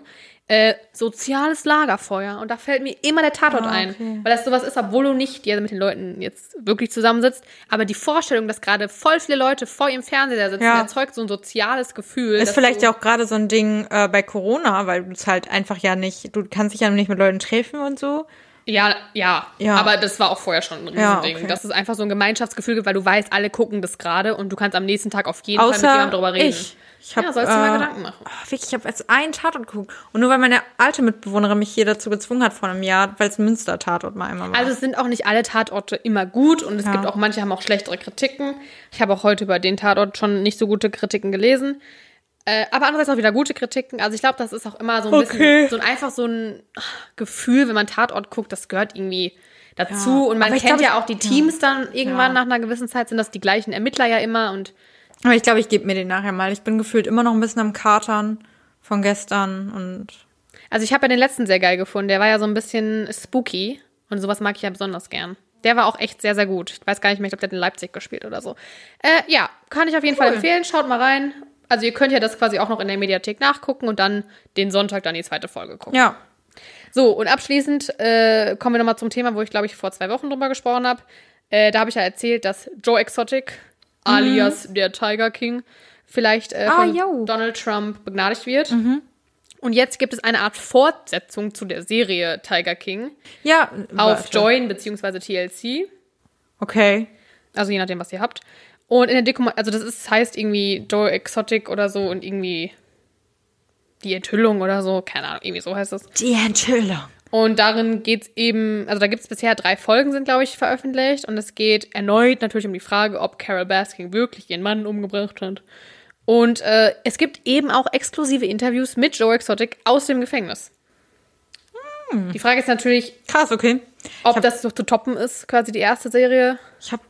äh, soziales Lagerfeuer. Und da fällt mir immer der Tatort Ah, ein. okay. Weil das sowas ist, obwohl du nicht ja, mit den Leuten jetzt wirklich zusammensitzt. Aber die Vorstellung, dass gerade voll viele Leute vor ihrem Fernseher sitzen, Ja. erzeugt so ein soziales Gefühl. Ist vielleicht ja auch gerade so ein Ding äh, bei Corona, weil du es halt einfach ja nicht, du kannst dich ja nicht mit Leuten treffen und so. Ja, ja, Ja. Aber das war auch vorher schon ein Ja, Riesending. okay. Dass es einfach so ein Gemeinschaftsgefühl gibt, weil du weißt, alle gucken das gerade und du kannst am nächsten Tag auf jeden Fall mit Außer jemandem drüber reden. ich. Ich hab, ja, sollst du dir mal äh, Gedanken machen. Oh, wirklich, ich habe jetzt einen Tatort geguckt. Und nur weil meine alte Mitbewohnerin mich hier dazu gezwungen hat vor einem Jahr, weil es ein Münster-Tatort mal einmal war. Also es sind auch nicht alle Tatorte immer gut und es Ja. gibt auch manche haben auch schlechtere Kritiken. Ich habe auch heute über den Tatort schon nicht so gute Kritiken gelesen. Äh, aber andererseits auch wieder gute Kritiken. Also ich glaube, das ist auch immer so ein Okay. bisschen so ein einfach so ein Gefühl, wenn man Tatort guckt, das gehört irgendwie dazu. Ja. Und man kennt glaub, ja auch die Teams dann irgendwann Ja. nach einer gewissen Zeit sind das die gleichen Ermittler ja immer und Aber ich glaube, ich gebe mir den nachher mal. Ich bin gefühlt immer noch ein bisschen am Katern von gestern und also ich habe ja den letzten sehr geil gefunden. Der war ja so ein bisschen spooky und sowas mag ich ja besonders gern. Der war auch echt sehr, sehr gut. Ich weiß gar nicht mehr, ich glaube, der hat in Leipzig gespielt oder so. Äh, ja, kann ich auf jeden Fall empfehlen. Schaut mal rein. Also ihr könnt ja das quasi auch noch in der Mediathek nachgucken und dann den Sonntag dann die zweite Folge gucken. Ja. So, und abschließend äh, kommen wir nochmal zum Thema, wo ich, glaube ich, vor zwei Wochen drüber gesprochen habe. Äh, da habe ich ja erzählt, dass Joe Exotic, alias der Tiger King, vielleicht äh, Ah, von jo. Donald Trump begnadigt wird. Und jetzt gibt es eine Art Fortsetzung zu der Serie Tiger King Ja. auf warte. Join bzw. TLC. Okay. Also je nachdem, was ihr habt. Und in der Deko, also das ist, heißt irgendwie Joe Exotic oder so und irgendwie die Enthüllung oder so, keine Ahnung, irgendwie so heißt es. Die Enthüllung. Und darin geht's eben, also da gibt's bisher drei Folgen, sind, glaube ich, veröffentlicht. Und es geht erneut natürlich um die Frage, ob Carol Baskin wirklich ihren Mann umgebracht hat. Und äh, es gibt eben auch exklusive Interviews mit Joe Exotic aus dem Gefängnis. Die Frage ist natürlich, Krass, okay. ob das so zu toppen ist, quasi die erste Serie. Ich hab,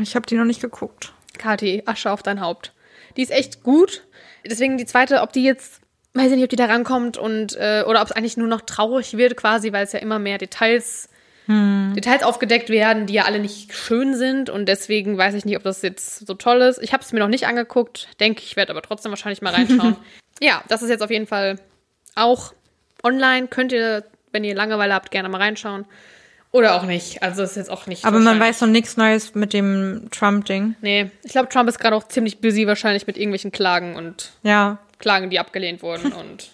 ich hab die noch nicht geguckt. Kathi, Asche auf dein Haupt. Die ist echt gut. Deswegen die zweite, ob die jetzt, weiß ich nicht, ob die da rankommt und äh, oder ob es eigentlich nur noch traurig wird, quasi, weil es ja immer mehr Details, Details aufgedeckt werden, die ja alle nicht schön sind. Und deswegen weiß ich nicht, ob das jetzt so toll ist. Ich habe es mir noch nicht angeguckt, denke ich, werde aber trotzdem wahrscheinlich mal reinschauen. [laughs] ja, das ist jetzt auf jeden Fall auch online. Könnt ihr, wenn ihr Langeweile habt, gerne mal reinschauen. Oder auch nicht. Also ist jetzt auch nicht. Aber man weiß noch nichts Neues mit dem Trump-Ding. Nee, ich glaube, Trump ist gerade auch ziemlich busy wahrscheinlich mit irgendwelchen Klagen und Ja. Klagen, die abgelehnt wurden [laughs] und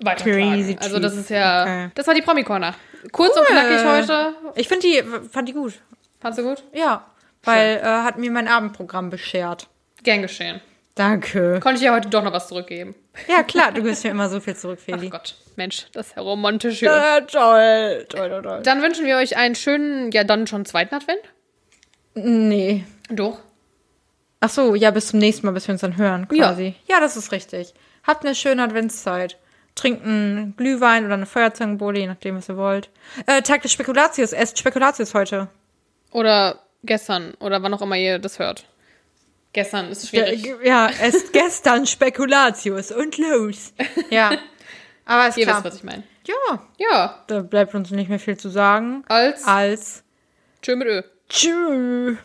weiter Crazy. Also das ist ja, Okay. das war die Promi-Corner. Kurz und Cool. knackig heute. Ich finde die, fand die gut. Fandst du gut? Ja. Weil äh, hat mir mein Abendprogramm beschert. Gern geschehen. Danke. Konnte ich ja heute doch noch was zurückgeben. Ja, klar, du gibst mir immer so viel zurück, Ach Feli. Gott, Mensch, das ist ja romantisch hier. Äh, toll, toll, toll, toll. Dann wünschen wir euch einen schönen, ja dann schon zweiten Advent. Nee. Doch. Ach so, ja, bis zum nächsten Mal, bis wir uns dann hören, Ja. quasi. Ja, das ist richtig. Habt eine schöne Adventszeit. Trinkt einen Glühwein oder eine Feuerzangenbowle, je nachdem, was ihr wollt. Äh, Tag des Spekulatius. Esst Spekulatius heute. Oder gestern oder wann auch immer ihr das hört. Gestern ist schwierig. Ja, [laughs] esst gestern Spekulatius und los. Ja. Aber ist ihr klar. wisst, was ich meine. Ja, Ja, da bleibt uns nicht mehr viel zu sagen. als Als Tschö mit Ö. Tschüss.